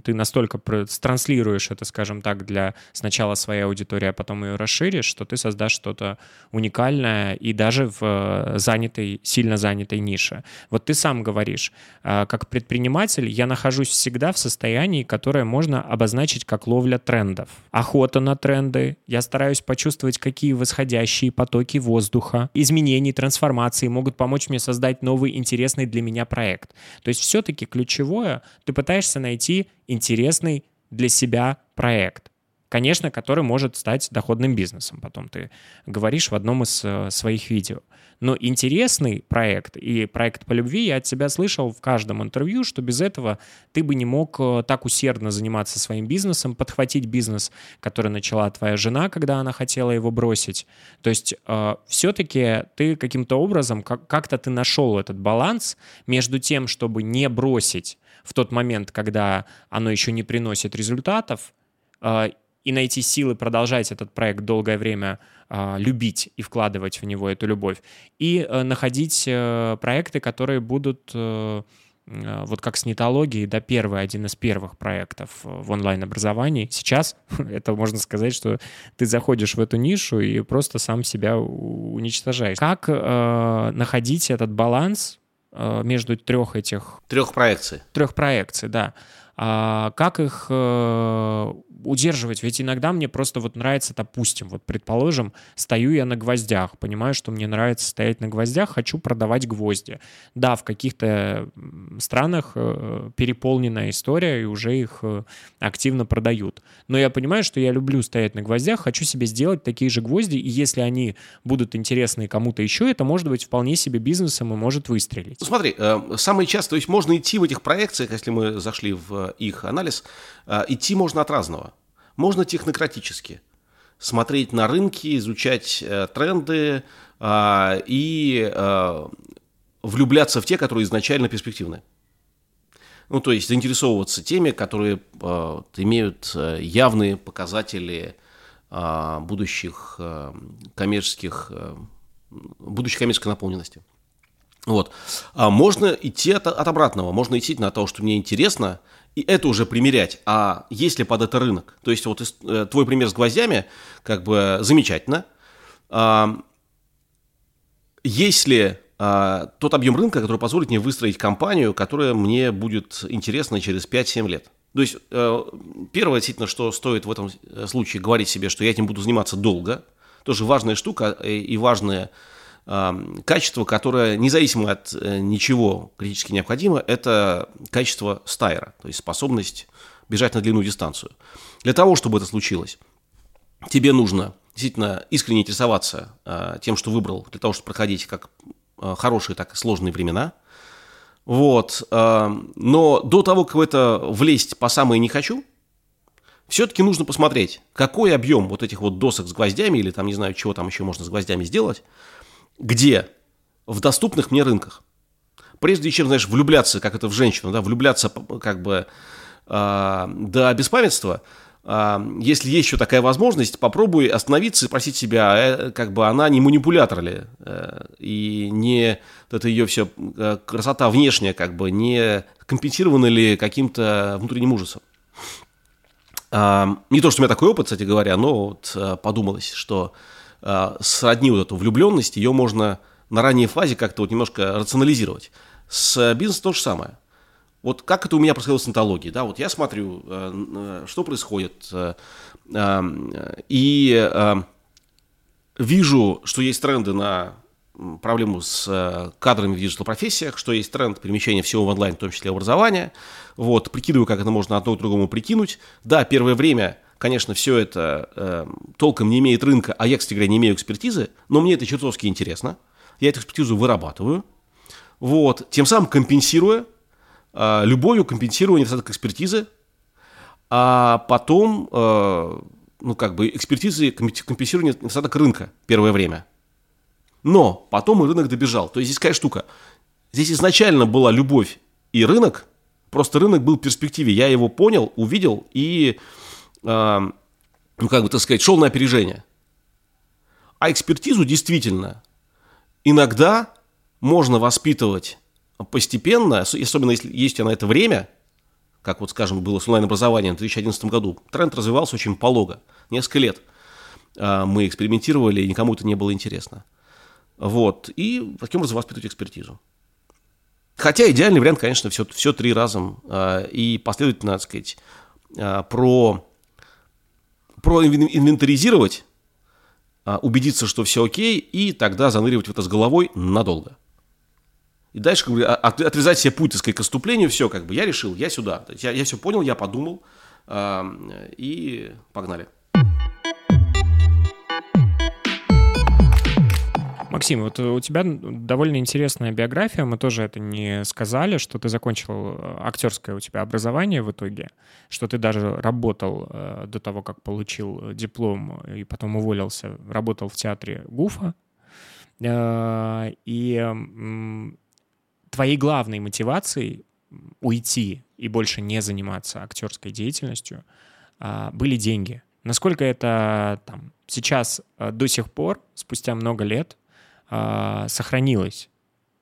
A: ты настолько транслируешь это, скажем так, для сначала своей аудитории, а потом ее расширишь, что ты создашь что-то уникальная и даже в э, занятой, сильно занятой нише. Вот ты сам говоришь, э, как предприниматель я нахожусь всегда в состоянии, которое можно обозначить как ловля трендов. Охота на тренды, я стараюсь почувствовать, какие восходящие потоки воздуха, изменений, трансформации могут помочь мне создать новый интересный для меня проект. То есть все-таки ключевое, ты пытаешься найти интересный для себя проект конечно, который может стать доходным бизнесом. Потом ты говоришь в одном из э, своих видео. Но интересный проект и проект по любви я от тебя слышал в каждом интервью, что без этого ты бы не мог э, так усердно заниматься своим бизнесом, подхватить бизнес, который начала твоя жена, когда она хотела его бросить. То есть э, все-таки ты каким-то образом, как- как-то ты нашел этот баланс между тем, чтобы не бросить в тот момент, когда оно еще не приносит результатов, э, и найти силы продолжать этот проект долгое время э, любить и вкладывать в него эту любовь, и э, находить э, проекты, которые будут э вот как с нетологией, да, первый, один из первых проектов в онлайн-образовании. Сейчас [LAUGHS] это можно сказать, что ты заходишь в эту нишу и просто сам себя уничтожаешь. Как э, находить этот баланс э, между трех этих...
B: Трех проекций.
A: Трех проекций, да. А как их э, удерживать? Ведь иногда мне просто вот нравится, допустим, вот предположим, стою я на гвоздях, понимаю, что мне нравится стоять на гвоздях, хочу продавать гвозди. Да, в каких-то странах э, переполненная история, и уже их э, активно продают. Но я понимаю, что я люблю стоять на гвоздях, хочу себе сделать такие же гвозди, и если они будут интересны кому-то еще, это может быть вполне себе бизнесом и может выстрелить.
B: Ну, смотри, самое часто, то есть можно идти в этих проекциях, если мы зашли в их анализ, а, идти можно от разного. Можно технократически. Смотреть на рынки, изучать э, тренды а, и влюбляться в те, которые изначально перспективны. Ну, то есть заинтересовываться теми, которые имеют э, явные показатели будущих коммерческих, будущей коммерческой наполненности. Вот. А можно идти от, от обратного. Можно идти на то, что мне интересно, и это уже примерять. А есть ли под это рынок? То есть вот э, твой пример с гвоздями, как бы замечательно. А, есть ли а, тот объем рынка, который позволит мне выстроить компанию, которая мне будет интересна через 5-7 лет? То есть э, первое, действительно, что стоит в этом э, случае говорить себе, что я этим буду заниматься долго, тоже важная штука и важная качество, которое независимо от э, ничего критически необходимо, это качество стайера, то есть способность бежать на длинную дистанцию. Для того, чтобы это случилось, тебе нужно действительно искренне интересоваться а, тем, что выбрал, для того, чтобы проходить как а, хорошие, так и сложные времена. Вот. Но до того, как в это влезть по самое не хочу, все-таки нужно посмотреть, какой объем вот этих вот досок с гвоздями, или там, не знаю, чего там еще можно с гвоздями сделать, где? В доступных мне рынках. Прежде чем, знаешь, влюбляться, как это в женщину, да, влюбляться как бы э, до беспамятства, э, если есть еще такая возможность, попробуй остановиться и спросить себя, э, как бы она не манипулятор ли, э, и не это ее все э, красота внешняя, как бы не компенсирована ли каким-то внутренним ужасом. Э, не то, что у меня такой опыт, кстати говоря, но вот э, подумалось, что сродни вот эту влюбленность, ее можно на ранней фазе как-то вот немножко рационализировать. С бизнесом то же самое. Вот как это у меня происходило с онтологией, да, вот я смотрю, э, что происходит, э, э, и э, вижу, что есть тренды на проблему с э, кадрами в диджитал-профессиях, что есть тренд перемещения всего в онлайн, в том числе образования. Вот, прикидываю, как это можно одно к другому прикинуть. Да, первое время, конечно, все это э, толком не имеет рынка, а я, кстати говоря, не имею экспертизы, но мне это чертовски интересно. Я эту экспертизу вырабатываю. Вот, тем самым компенсируя, э, любовью компенсируя недостаток экспертизы, а потом, э, ну, как бы, экспертизы компенсируя недостаток рынка первое время – но потом и рынок добежал. То есть здесь какая штука. Здесь изначально была любовь и рынок, просто рынок был в перспективе. Я его понял, увидел и, ну как бы так сказать, шел на опережение. А экспертизу действительно иногда можно воспитывать постепенно, особенно если есть на это время, как вот, скажем, было с онлайн-образованием в 2011 году. Тренд развивался очень полого. Несколько лет э, мы экспериментировали, и никому это не было интересно. Вот. И таким образом воспитывать экспертизу. Хотя идеальный вариант, конечно, все, все три разом э, и последовательно, так сказать, э, про, про инвентаризировать, э, убедиться, что все окей, и тогда заныривать в это с головой надолго. И дальше как бы, отрезать себе путь, так к отступлению, все, как бы, я решил, я сюда. Я, я все понял, я подумал, и погнали.
A: Максим, вот у тебя довольно интересная биография, мы тоже это не сказали, что ты закончил э, актерское у тебя образование в итоге, что ты даже работал э, до того, как получил диплом и потом уволился, работал в театре Гуфа. Э, и твоей главной мотивацией уйти и больше не заниматься актерской деятельностью были деньги. Насколько это там, сейчас до сих пор, спустя много лет, э, сохранилось?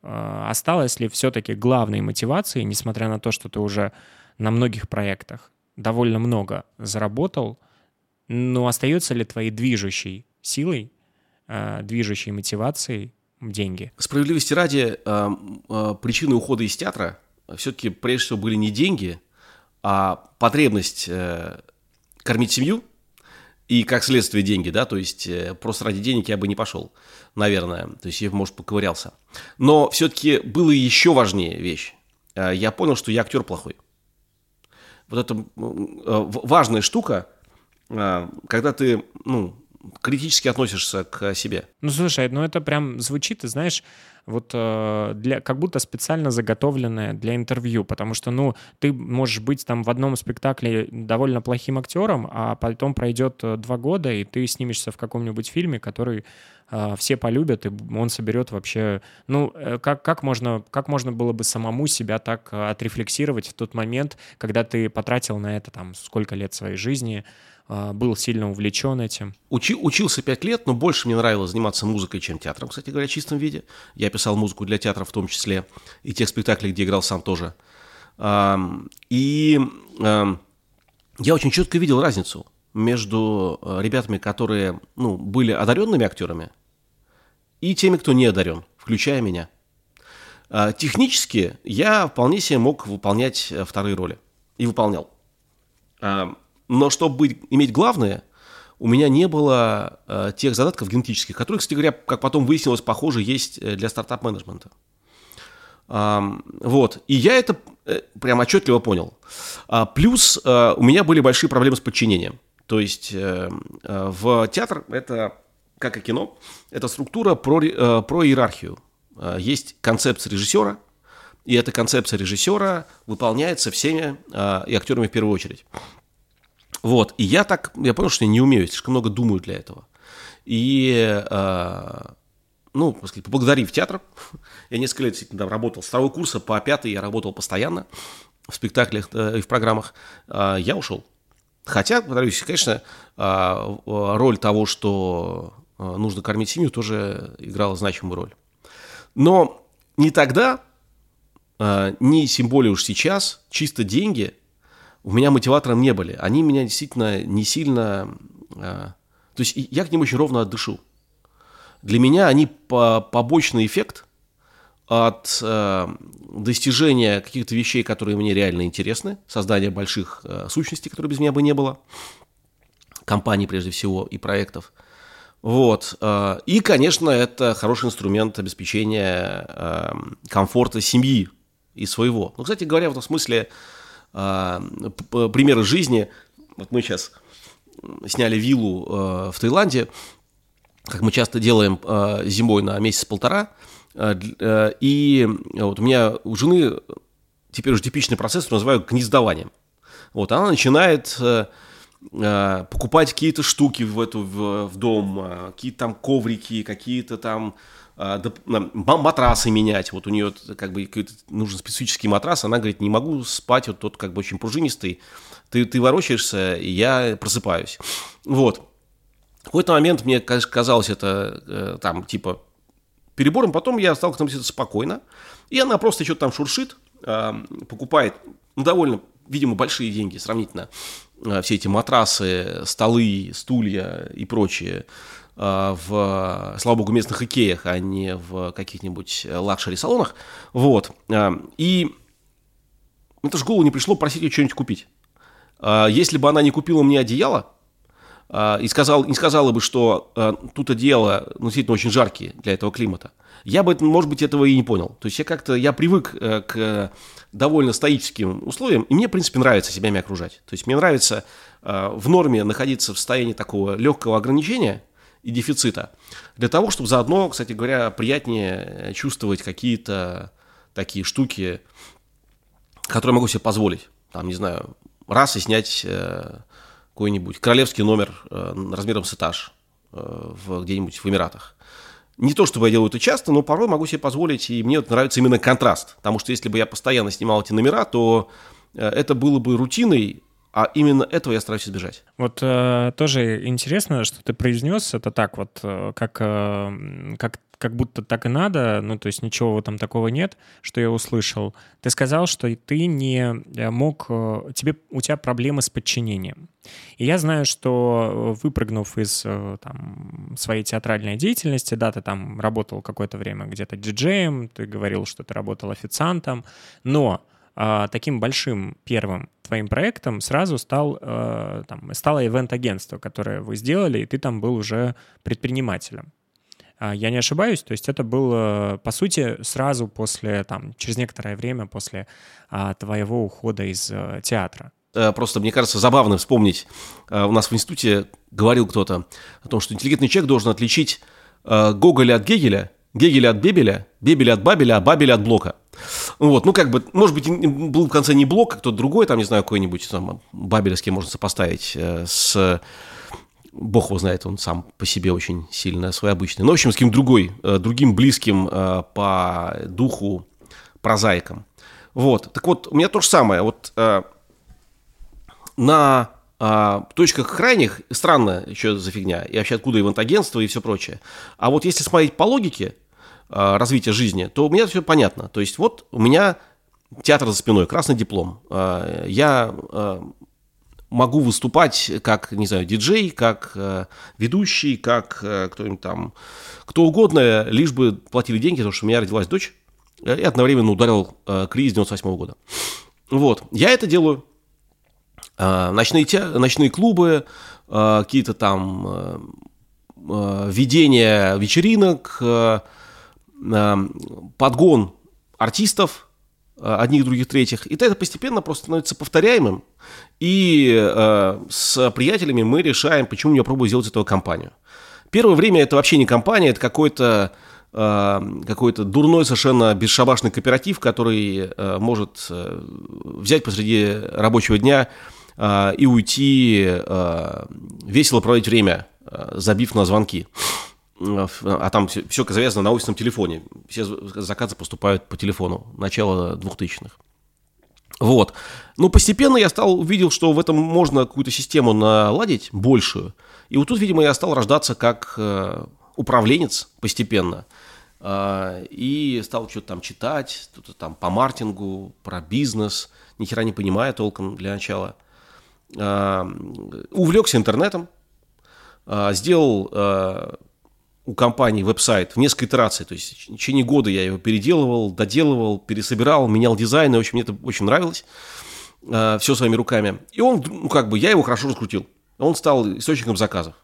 A: Э, осталось ли все-таки главной мотивацией, несмотря на то, что ты уже на многих проектах довольно много заработал, но остается ли твоей движущей силой, э, движущей мотивацией деньги?
B: Справедливости ради, причины ухода из театра все-таки прежде всего были не деньги, а потребность э, кормить семью – и как следствие деньги, да, то есть э, просто ради денег я бы не пошел, наверное, то есть я, может, поковырялся. Но все-таки было еще важнее вещь. Э, я понял, что я актер плохой. Вот это э, важная штука, когда ты, ну, критически относишься к себе.
A: Ну, слушай, ну это прям звучит, ты знаешь, вот э, для, как будто специально заготовленное для интервью, потому что, ну, ты можешь быть там в одном спектакле довольно плохим актером, а потом пройдет э, два года, и ты снимешься в каком-нибудь фильме, который э, все полюбят, и он соберет вообще... Ну, как, как, можно, как можно было бы самому себя так отрефлексировать в тот момент, когда ты потратил на это там сколько лет своей жизни, был сильно увлечен этим.
B: Учи, учился пять лет, но больше мне нравилось заниматься музыкой, чем театром, кстати говоря, в чистом виде. Я писал музыку для театра в том числе, и тех спектаклей, где играл сам тоже. И я очень четко видел разницу между э, ребятами, которые ну, были одаренными актерами, и теми, кто не одарен, включая меня. А, технически я вполне себе мог выполнять э, вторые роли. И выполнял. Но чтобы быть, иметь главное, у меня не было э, тех задатков генетических, которые, кстати говоря, как потом выяснилось, похоже, есть э, для стартап-менеджмента. Um, вот. И я это э, прям отчетливо понял. А, плюс э, у меня были большие проблемы с подчинением. То есть э, э, в театр это, как и кино, это структура про, э, про иерархию. Э, есть концепция режиссера, и эта концепция режиссера выполняется всеми э, и актерами в первую очередь. Вот, и я так, я понял, что я не умею, слишком много думаю для этого. И, э, ну, сказать, поблагодарив театр, [LAUGHS] я несколько лет действительно работал, с второго курса по пятый я работал постоянно в спектаклях э, и в программах, э, я ушел. Хотя, повторюсь, конечно, э, роль того, что нужно кормить семью, тоже играла значимую роль. Но не тогда, не тем более уж сейчас, чисто деньги – у меня мотиватором не были. Они меня действительно не сильно... А, то есть я к ним очень ровно отдышу. Для меня они по побочный эффект от э, достижения каких-то вещей, которые мне реально интересны, создания больших э, сущностей, которые без меня бы не было, компаний прежде всего и проектов. Вот. И, конечно, это хороший инструмент обеспечения комфорта семьи и своего. Ну, кстати говоря, в этом смысле примеры жизни. Вот мы сейчас сняли виллу в Таиланде, как мы часто делаем зимой на месяц-полтора. И вот у меня у жены теперь уже типичный процесс, называю гнездованием. Вот, она начинает Э, покупать какие-то штуки в эту в, в дом, э, какие-то там коврики, какие-то там э, матрасы менять. Вот у нее как бы нужен специфический матрас, она говорит, не могу спать, вот тот как бы очень пружинистый, ты, ты ворочаешься, и я просыпаюсь. Вот. В какой-то момент мне казалось это там типа перебором, потом я стал к этому спокойно, и она просто что-то там шуршит, покупает ну, довольно, видимо, большие деньги сравнительно Э, все эти матрасы, столы, стулья и прочее э, в, слава богу, местных икеях, а не в каких-нибудь лакшери-салонах. Вот. Э, и это же голову не пришло просить ее что-нибудь купить. Если бы она не купила мне одеяло, и сказал, не сказала бы, что тут одеяло ну, действительно очень жаркие для этого климата, я бы, может быть, этого и не понял. То есть я как-то, я привык к довольно стоическим условиям, и мне, в принципе, нравится себя окружать. То есть мне нравится э, в норме находиться в состоянии такого легкого ограничения и дефицита, для того, чтобы заодно, кстати говоря, приятнее чувствовать какие-то такие штуки, которые могу себе позволить. Там, не знаю, раз и снять э, какой-нибудь королевский номер э, размером с этаж э, в, где-нибудь в Эмиратах. Не то, чтобы я делаю это часто, но порой могу себе позволить, и мне нравится именно контраст. Потому что если бы я постоянно снимал эти номера, то э, это было бы рутиной, а именно этого я стараюсь избежать.
A: Вот э, тоже интересно, что ты произнес это так вот, э, как, э, как как будто так и надо, ну, то есть ничего этом такого нет, что я услышал. Ты сказал, что ты не э, мог, э, тебе, у тебя проблемы с подчинением. И я знаю, что выпрыгнув из там, своей театральной деятельности, да, ты там работал какое-то время где-то диджеем, ты говорил, что ты работал официантом, но таким большим первым твоим проектом сразу стал, там, стало ивент-агентство, которое вы сделали, и ты там был уже предпринимателем. А, я не ошибаюсь, то есть это было, по сути, сразу после, там, через некоторое время после а, твоего ухода из а, театра.
B: Э, просто, мне кажется, забавно вспомнить, э, у нас в институте говорил кто-то о том, что интеллигентный человек должен отличить э, Гоголя от Гегеля, Гегеля от Бебеля, Бебеля от Бабеля, а Бабеля от Блока. Вот, ну как бы, может быть, был в конце не Блок, а кто-то другой, там, не знаю, какой-нибудь там кем можно сопоставить, с Бог его знает, он сам по себе очень сильно своеобычный. Но, в общем, с кем другой, э, другим близким э, по духу прозаиком. Вот. Так вот, у меня то же самое. Вот э, на точках крайних, странно еще за фигня, и вообще откуда ивент-агентство и все прочее. А вот если смотреть по логике развития жизни, то у меня все понятно. То есть вот у меня театр за спиной, красный диплом. Я могу выступать как, не знаю, диджей, как э, ведущий, как э, кто-нибудь там, кто угодно, лишь бы платили деньги, потому что у меня родилась дочь, э, и одновременно ударил э, кризис 98 -го года. Вот, я это делаю. Э, ночные, те, ночные клубы, э, какие-то там э, э, ведения вечеринок, э, э, подгон артистов, Э, одних, других, третьих. И это постепенно просто становится повторяемым. И э, с приятелями мы решаем, почему не попробую сделать эту компанию. Первое время это вообще не компания, это какой-то э, какой-то дурной совершенно бесшабашный кооператив, который может взять посреди рабочего дня и уйти весело проводить время, забив на звонки а там все, все завязано на офисном телефоне. Все заказы поступают по телефону, начало 2000-х. Вот. Ну, постепенно я стал, увидел, что в этом можно какую-то систему наладить, большую. И вот тут, видимо, я стал рождаться как э, управленец постепенно. Э, и стал что-то там читать, что-то там по маркетингу, про бизнес, ни хера не понимая толком для начала. Э, увлекся интернетом, э, сделал э, у компании веб-сайт в несколько итераций. То есть в течение года я его переделывал, доделывал, пересобирал, менял дизайн. И, в общем, мне это очень нравилось. Э, все своими руками. И он, ну, как бы, я его хорошо раскрутил. Он стал источником заказов.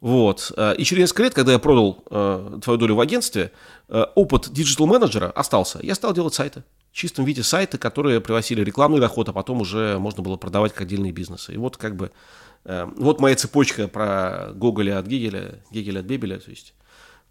B: Вот. Э, и через несколько лет, когда я продал э, твою долю в агентстве, э, опыт digital-менеджера остался. Я стал делать сайты. В чистом виде сайты, которые приносили рекламный доход, а потом уже можно было продавать как отдельные бизнесы. И вот как бы вот моя цепочка про Гоголя от Гегеля, Гегеля от Бебеля. То есть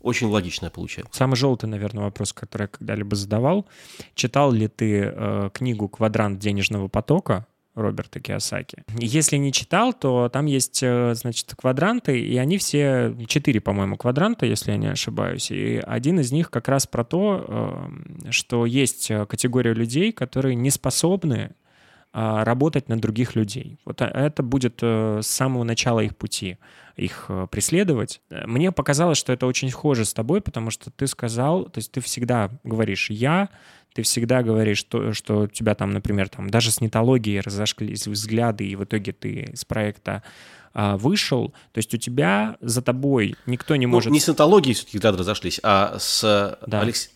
B: очень логичная получается.
A: Самый желтый, наверное, вопрос, который я когда-либо задавал. Читал ли ты э, книгу «Квадрант денежного потока» Роберта Киосаки. Если не читал, то там есть, э, значит, квадранты, и они все, четыре, по-моему, квадранта, если я не ошибаюсь. И один из них как раз про то, э, что есть э, категория людей, которые не способны работать на других людей. Вот это будет с самого начала их пути, их преследовать. Мне показалось, что это очень схоже с тобой, потому что ты сказал, то есть ты всегда говоришь «я», ты всегда говоришь, что, что у тебя там, например, там даже с нетологией разошлись взгляды, и в итоге ты из проекта а, вышел, то есть у тебя за тобой никто не ну, может...
B: Не с нетологией все-таки взгляды разошлись, а с, да. Алекс...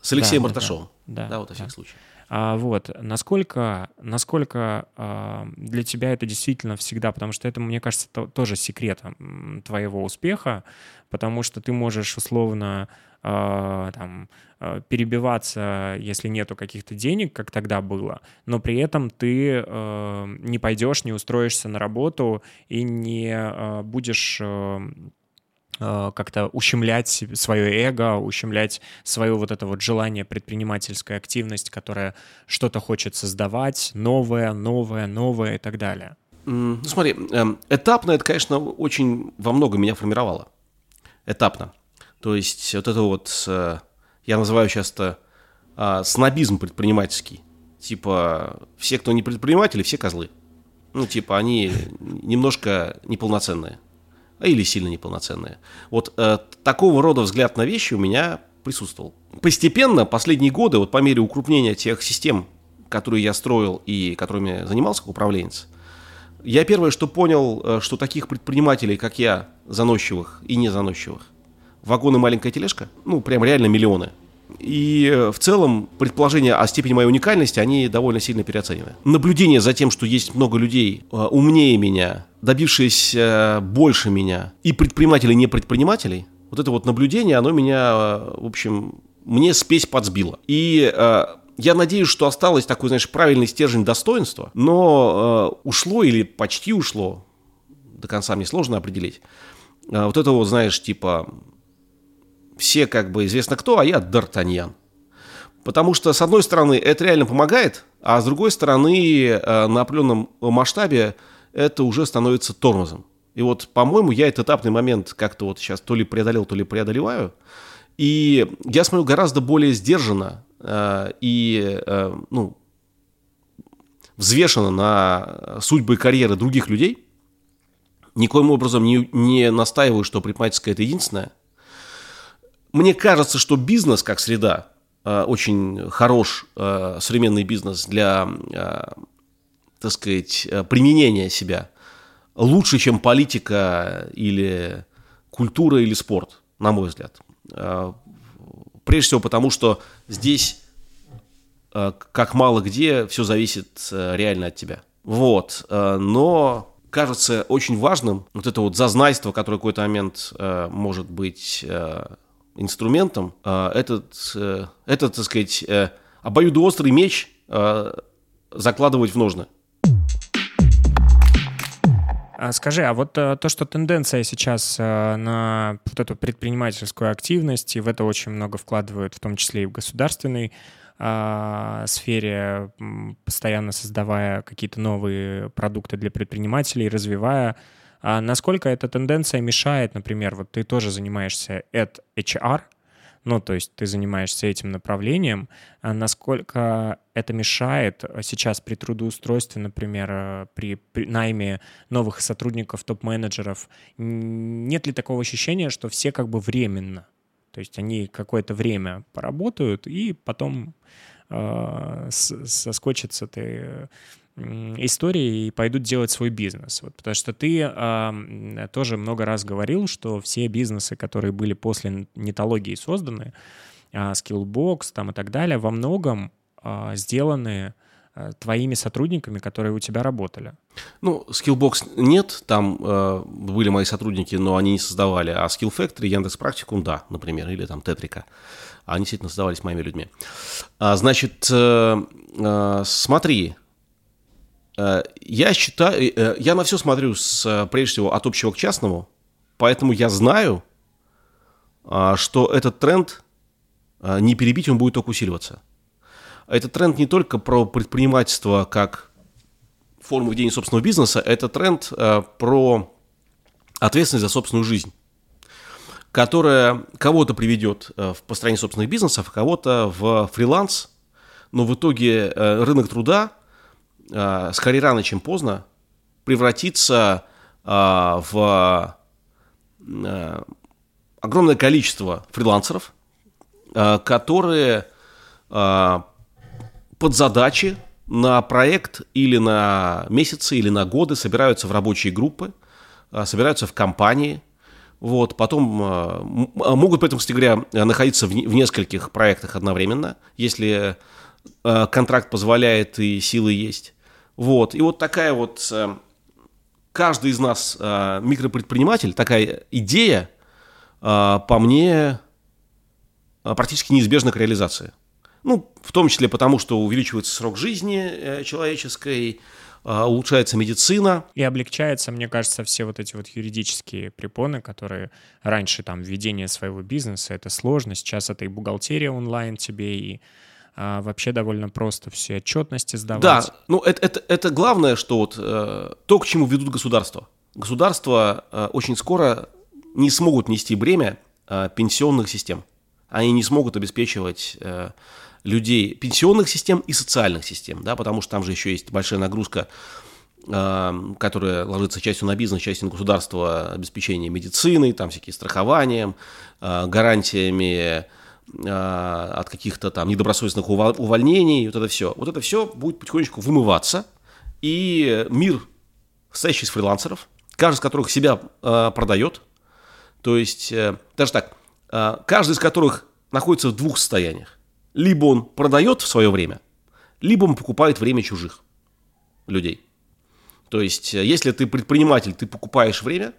B: с Алексеем да, Марташовым.
A: Да, да,
B: да, вот во всяком да. случае.
A: А, вот, насколько, насколько а, для тебя это действительно всегда, потому что это, мне кажется, то, тоже секретом твоего успеха, потому что ты можешь условно а, там, а, перебиваться, если нету каких-то денег, как тогда было, но при этом ты а, не пойдешь, не устроишься на работу и не будешь как-то ущемлять свое эго, ущемлять свое вот это вот желание предпринимательской активность, которая что-то хочет создавать, новое, новое, новое и так далее.
B: Ну смотри, эм, этапно это, конечно, очень во многом меня формировало. Этапно. То есть вот это вот, э, я называю часто а, снобизм предпринимательский. Типа, все, кто не предприниматели, все козлы. Ну, типа, они немножко неполноценные. А или сильно неполноценные. Вот э, такого рода взгляд на вещи у меня присутствовал. Постепенно, последние годы, вот по мере укрупнения тех систем, которые я строил и которыми занимался как управленец, я первое, что понял, э, что таких предпринимателей, как я, заносчивых и незаносчивых, вагон и маленькая тележка, ну, прям реально миллионы. И э, в целом предположения о степени моей уникальности, они довольно сильно переоценены. Наблюдение за тем, что есть много людей э, умнее меня, добившиеся больше меня, и предпринимателей, не предпринимателей, вот это вот наблюдение, оно меня, э, в общем, мне спесь подсбило. И я надеюсь, что осталось такой, знаешь, правильный стержень достоинства, но ушло или почти ушло, до конца мне сложно определить, вот это вот, знаешь, типа все как бы известно кто, а я Д'Артаньян. Потому что, с одной стороны, это реально помогает, а с другой стороны, э, на определенном масштабе это уже становится тормозом. И вот, по-моему, я этот этапный момент как-то вот сейчас то ли преодолел, то ли преодолеваю. И я смотрю гораздо более сдержанно э, и, э, ну, взвешенно на судьбы и карьеры других людей. Никоим образом не, не настаиваю, что предпринимательское это единственное – мне кажется, что бизнес как среда э, очень хорош, э, современный бизнес для, э, так сказать, применения себя лучше, чем политика или культура или спорт, на мой взгляд. Прежде всего потому, что здесь, как мало где, все зависит реально от тебя. Вот. Но кажется очень важным вот это вот зазнайство, которое в какой-то момент может быть инструментом, а, этот, э, этот так сказать, э, обоюдоострый меч а, закладывать в ножны.
A: А скажи, а вот э, то, что тенденция сейчас на вот эту предпринимательскую активность, и в это очень много вкладывают, в том числе и в государственной сфере, постоянно создавая какие-то новые продукты для предпринимателей, развивая а насколько эта тенденция мешает, например, вот ты тоже занимаешься at HR, ну, то есть ты занимаешься этим направлением, а насколько это мешает сейчас при трудоустройстве, например, э, при, при найме новых сотрудников, топ-менеджеров, нет ли такого ощущения, что все как бы временно, то есть они какое-то время поработают и потом э, соскочатся ты истории и пойдут делать свой бизнес. Вот, потому что ты э, тоже много раз говорил, что все бизнесы, которые были после нетологии созданы, э, Skillbox там и так далее, во многом э, сделаны э, твоими сотрудниками, которые у тебя работали?
B: Ну, Skillbox нет, там э, были мои сотрудники, но они не создавали, а Skill Factory, Яндекс Практикум, да, например, или там Тетрика. Они действительно создавались моими людьми. А, значит, э, э, смотри, я считаю, э, я на все смотрю с, прежде всего от общего к частному, поэтому я знаю, э, что этот тренд э, не перебить, он будет только усиливаться. Этот тренд не только про предпринимательство как форму ведения собственного бизнеса, это тренд э, про ответственность за собственную жизнь, которая кого-то приведет э, в построение собственных бизнесов, кого-то в фриланс, но в итоге э, рынок труда э, скорее рано, чем поздно превратится э, в э, огромное количество фрилансеров, э, которые э, под задачи на проект или на месяцы, или на годы собираются в рабочие группы, а, собираются в компании, вот, потом а, а, могут, поэтому, кстати говоря, находиться в, в нескольких проектах одновременно, если контракт позволяет и силы есть. Вот, и вот такая вот, каждый из нас микропредприниматель, такая идея, по мне, практически неизбежна к реализации. Ну, в том числе потому, что увеличивается срок жизни э, человеческой, улучшается медицина.
A: И облегчается, мне кажется, все вот эти вот юридические препоны, которые раньше там введение своего бизнеса, это сложно, сейчас это и бухгалтерия онлайн тебе, и а, вообще довольно просто все отчетности сдавать.
B: Да, ну это, это, это главное, что вот э, то, к чему ведут государства. Государства э, очень скоро не смогут нести бремя э, пенсионных систем. Они не смогут обеспечивать э, людей пенсионных систем и социальных систем, да, потому что там же еще есть большая нагрузка, э, которая ложится частью на бизнес, частью на государство, обеспечение медицины, там всякие страхованием, э, гарантиями от каких-то там недобросовестных увольнений, вот это все. Вот это все будет потихонечку вымываться, и мир, состоящий из фрилансеров, каждый из которых себя продает, то есть, даже так, каждый из которых находится в двух состояниях либо он продает в свое время, либо он покупает время чужих людей. То есть, э, если ты предприниматель, ты покупаешь время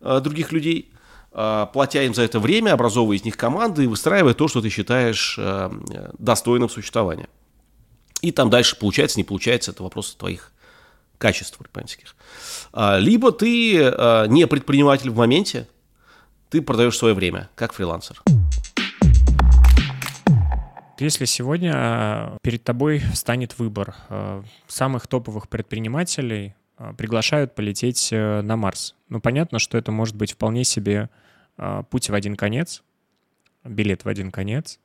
B: э, других людей, э, платя им за это время, образовывая из них команды и выстраивая то, что ты считаешь э, достойным существования. И там дальше получается, не получается, это вопрос твоих качеств предпринимательских. А, либо ты э, не предприниматель в моменте, ты продаешь свое время, как фрилансер.
A: Если сегодня э, перед тобой станет выбор э, самых топовых предпринимателей, э, приглашают полететь на Марс. Ну, понятно, что это может быть вполне себе путь в один конец, билет в один конец.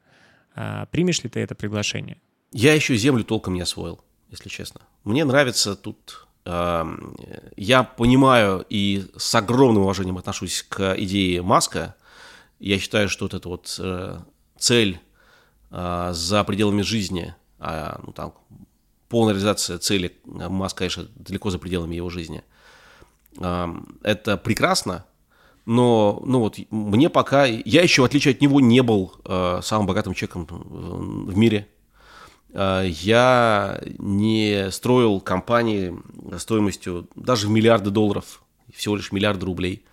A: Примешь ли ты это приглашение?
B: Я еще Землю толком не освоил, если честно. Мне нравится тут... Я понимаю и с огромным уважением отношусь к идее Маска. Я считаю, что вот эта вот цель а, за пределами жизни, а, ну, там, полная реализация цели Маск, конечно, далеко за пределами его жизни. А, это прекрасно, но ну вот мне пока... Я еще, в отличие от него, не был а, самым богатым человеком в мире. А, я не строил компании стоимостью даже в миллиарды долларов, всего лишь миллиарды рублей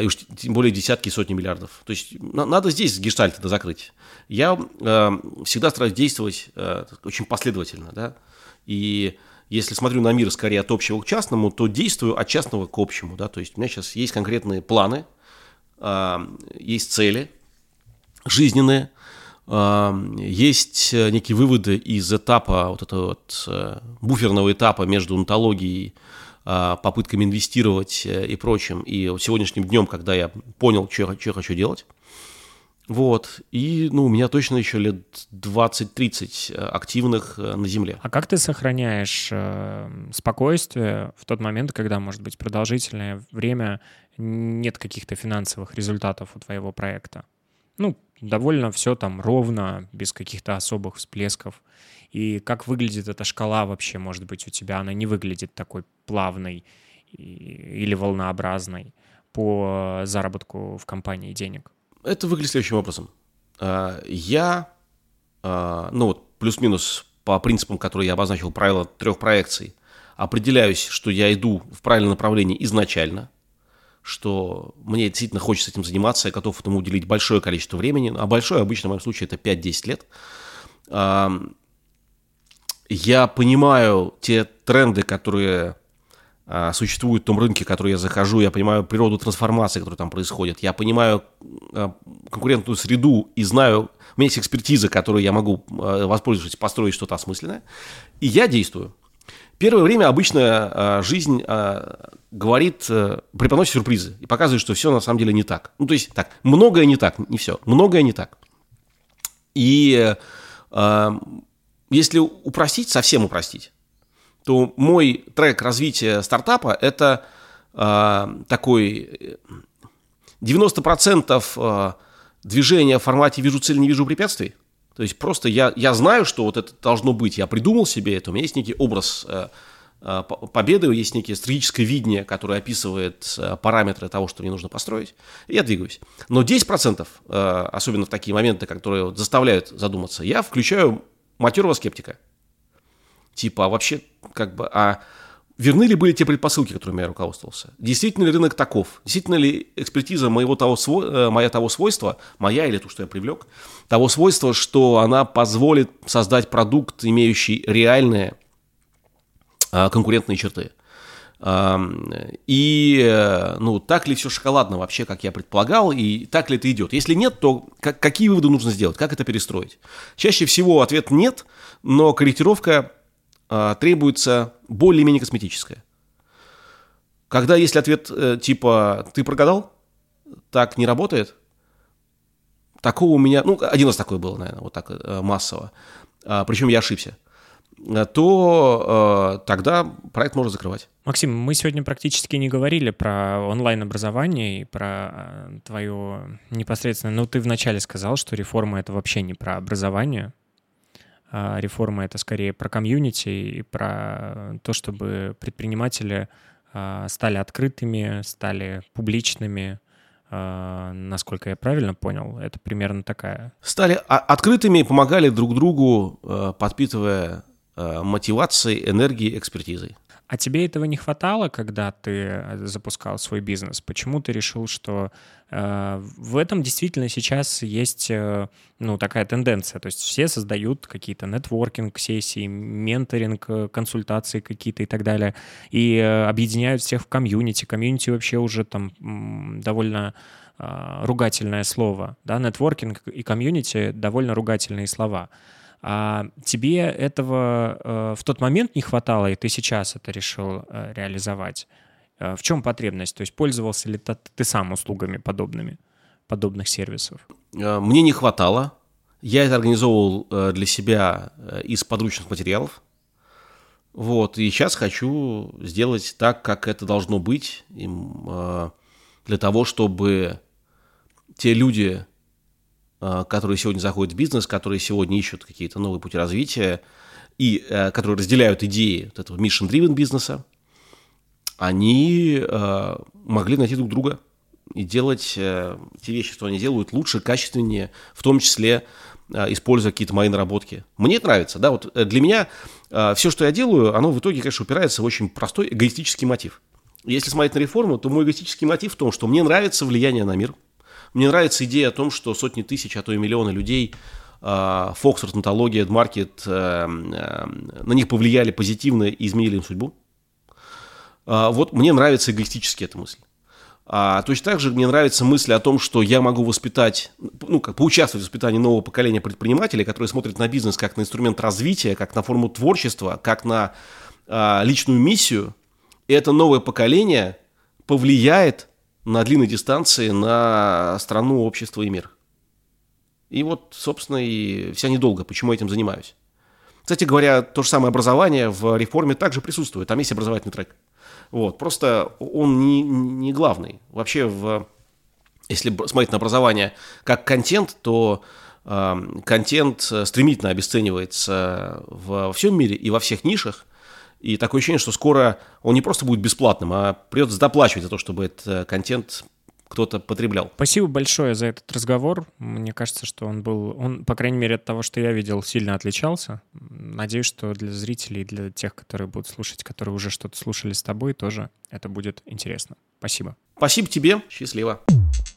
B: и уж тем более десятки и сотни миллиардов. То есть надо здесь гештальт это закрыть. Я э, всегда стараюсь действовать э, очень последовательно, да, и если смотрю на мир скорее от общего к частному, то действую от частного к общему, да, то есть у меня сейчас есть конкретные планы, э, есть цели жизненные, э, есть некие выводы из этапа, вот этого вот э, буферного этапа между онтологией а, попытками инвестировать э, и прочим. И сегодняшним днем, когда я понял, что я хочу делать, вот. И, ну, у меня точно еще лет 20-30 э, активных э, на земле.
A: А как ты сохраняешь э, спокойствие в тот момент, когда, может быть, продолжительное время нет каких-то финансовых результатов у твоего проекта? Ну, довольно все там ровно, без каких-то особых всплесков. И как выглядит эта шкала вообще, может быть, у тебя? Она не выглядит такой плавной или волнообразной по заработку в компании денег?
B: Это выглядит следующим образом. А, я, а, ну вот, плюс-минус по принципам, которые я обозначил, правила трех проекций, определяюсь, что я иду в правильном направлении изначально, что мне действительно хочется этим заниматься, я готов этому уделить большое количество времени, а большое обычно в моем случае это 5-10 лет. Я понимаю те тренды, которые а, существуют в том рынке, в который я захожу, я понимаю природу трансформации, которая там происходит, я понимаю а, конкурентную среду и знаю, у меня есть экспертиза, которую я могу а, воспользоваться, построить что-то осмысленное, и я действую. Первое время обычно жизнь говорит, э, преподносит сюрпризы и показывает, что все на самом деле не так. Ну, то есть так, многое не так, не все, многое не так. И если упростить, совсем упростить, то мой трек развития стартапа – это э, такой 90% э, движения в формате «вижу цель, не вижу препятствий». То есть просто я, я знаю, что вот это должно быть, я придумал себе это, у меня есть некий образ э, э победы, есть некое стратегическое видение, которое описывает э, параметры того, что мне нужно построить, и я двигаюсь. Но 10%, э, особенно в такие моменты, которые заставляют задуматься, я включаю матерого скептика – Типа, а вообще, как бы, а верны ли были те предпосылки, которыми я руководствовался? Действительно ли рынок таков? Действительно ли экспертиза моего того, сво... Э, моя того свойства, моя или ту, что я привлек, того свойства, что она позволит создать продукт, имеющий реальные а, конкурентные черты? И, э, ну, так ли все шоколадно вообще, как я предполагал, и так ли это идет? Если нет, то как, какие выводы нужно сделать? Как это перестроить? Чаще всего ответ нет, но корректировка требуется более-менее косметическое. Когда есть ответ э, типа «ты прогадал», так не работает, такого у меня, ну, один раз такое было, наверное, вот так э, массово, а, причем я ошибся, э, то тогда проект можно закрывать.
A: Максим, мы сегодня практически не говорили про онлайн-образование и про твою непосредственно... Ну, ты вначале сказал, что реформа — это вообще не про образование, а реформа — это скорее про комьюнити и про то, чтобы предприниматели а, стали открытыми, стали публичными, а, насколько я правильно понял, это примерно такая.
B: Стали открытыми и помогали друг другу, подпитывая мотивацией, энергией, экспертизой.
A: А тебе этого не хватало, когда ты запускал свой бизнес? Почему ты решил, что в этом действительно сейчас есть э, ну, такая тенденция? То есть все создают какие-то нетворкинг-сессии, менторинг, э, консультации какие-то и так далее, и э, объединяют всех в комьюнити. Комьюнити вообще уже там довольно э, ругательное слово. Да? Нетворкинг и комьюнити — довольно ругательные слова. А тебе этого э, в тот момент не хватало, и ты сейчас это решил э, реализовать? Э, в чем потребность? То есть пользовался ли ты, сам услугами подобными, подобных сервисов?
B: Э, мне не хватало. Я это организовывал э, для себя из подручных материалов. Вот, и сейчас хочу сделать так, как это должно быть, для того, чтобы те люди, которые сегодня заходят в бизнес, которые сегодня ищут какие-то новые пути развития и которые разделяют идеи вот этого mission-driven бизнеса, они э, могли найти друг друга и делать те вещи, что они делают, лучше, качественнее, в том числе используя какие-то мои наработки. Мне нравится, да, вот для меня все, что я делаю, оно в итоге, конечно, упирается в очень простой эгоистический мотив. Если смотреть на реформу, то мой эгоистический мотив в том, что мне нравится влияние на мир – мне нравится идея о том, что сотни тысяч, а то и миллионы людей Fox, Ротонтология, Эдмаркет, на них повлияли позитивно и изменили им судьбу. А, вот мне нравится эгоистически эта мысль. А точно так же мне нравится мысль о том, что я могу воспитать, ну, как поучаствовать в воспитании нового поколения предпринимателей, которые смотрят на бизнес как на инструмент развития, как на форму творчества, как на а, личную миссию. И это новое поколение повлияет на длинной дистанции на страну, общество и мир. И вот, собственно, и вся недолго, почему я этим занимаюсь. Кстати говоря, то же самое образование в реформе также присутствует. Там есть образовательный трек. Вот. Просто он не, не главный. Вообще, в, если смотреть на образование как контент, то э, контент стремительно обесценивается во всем мире и во всех нишах. И такое ощущение, что скоро он не просто будет бесплатным, а придется доплачивать за то, чтобы этот контент кто-то потреблял.
A: Спасибо большое за этот разговор. Мне кажется, что он был, он, по крайней мере, от того, что я видел, сильно отличался. Надеюсь, что для зрителей, для тех, которые будут слушать, которые уже что-то слушали с тобой, тоже это будет интересно. Спасибо.
B: Спасибо тебе. Счастливо. Thank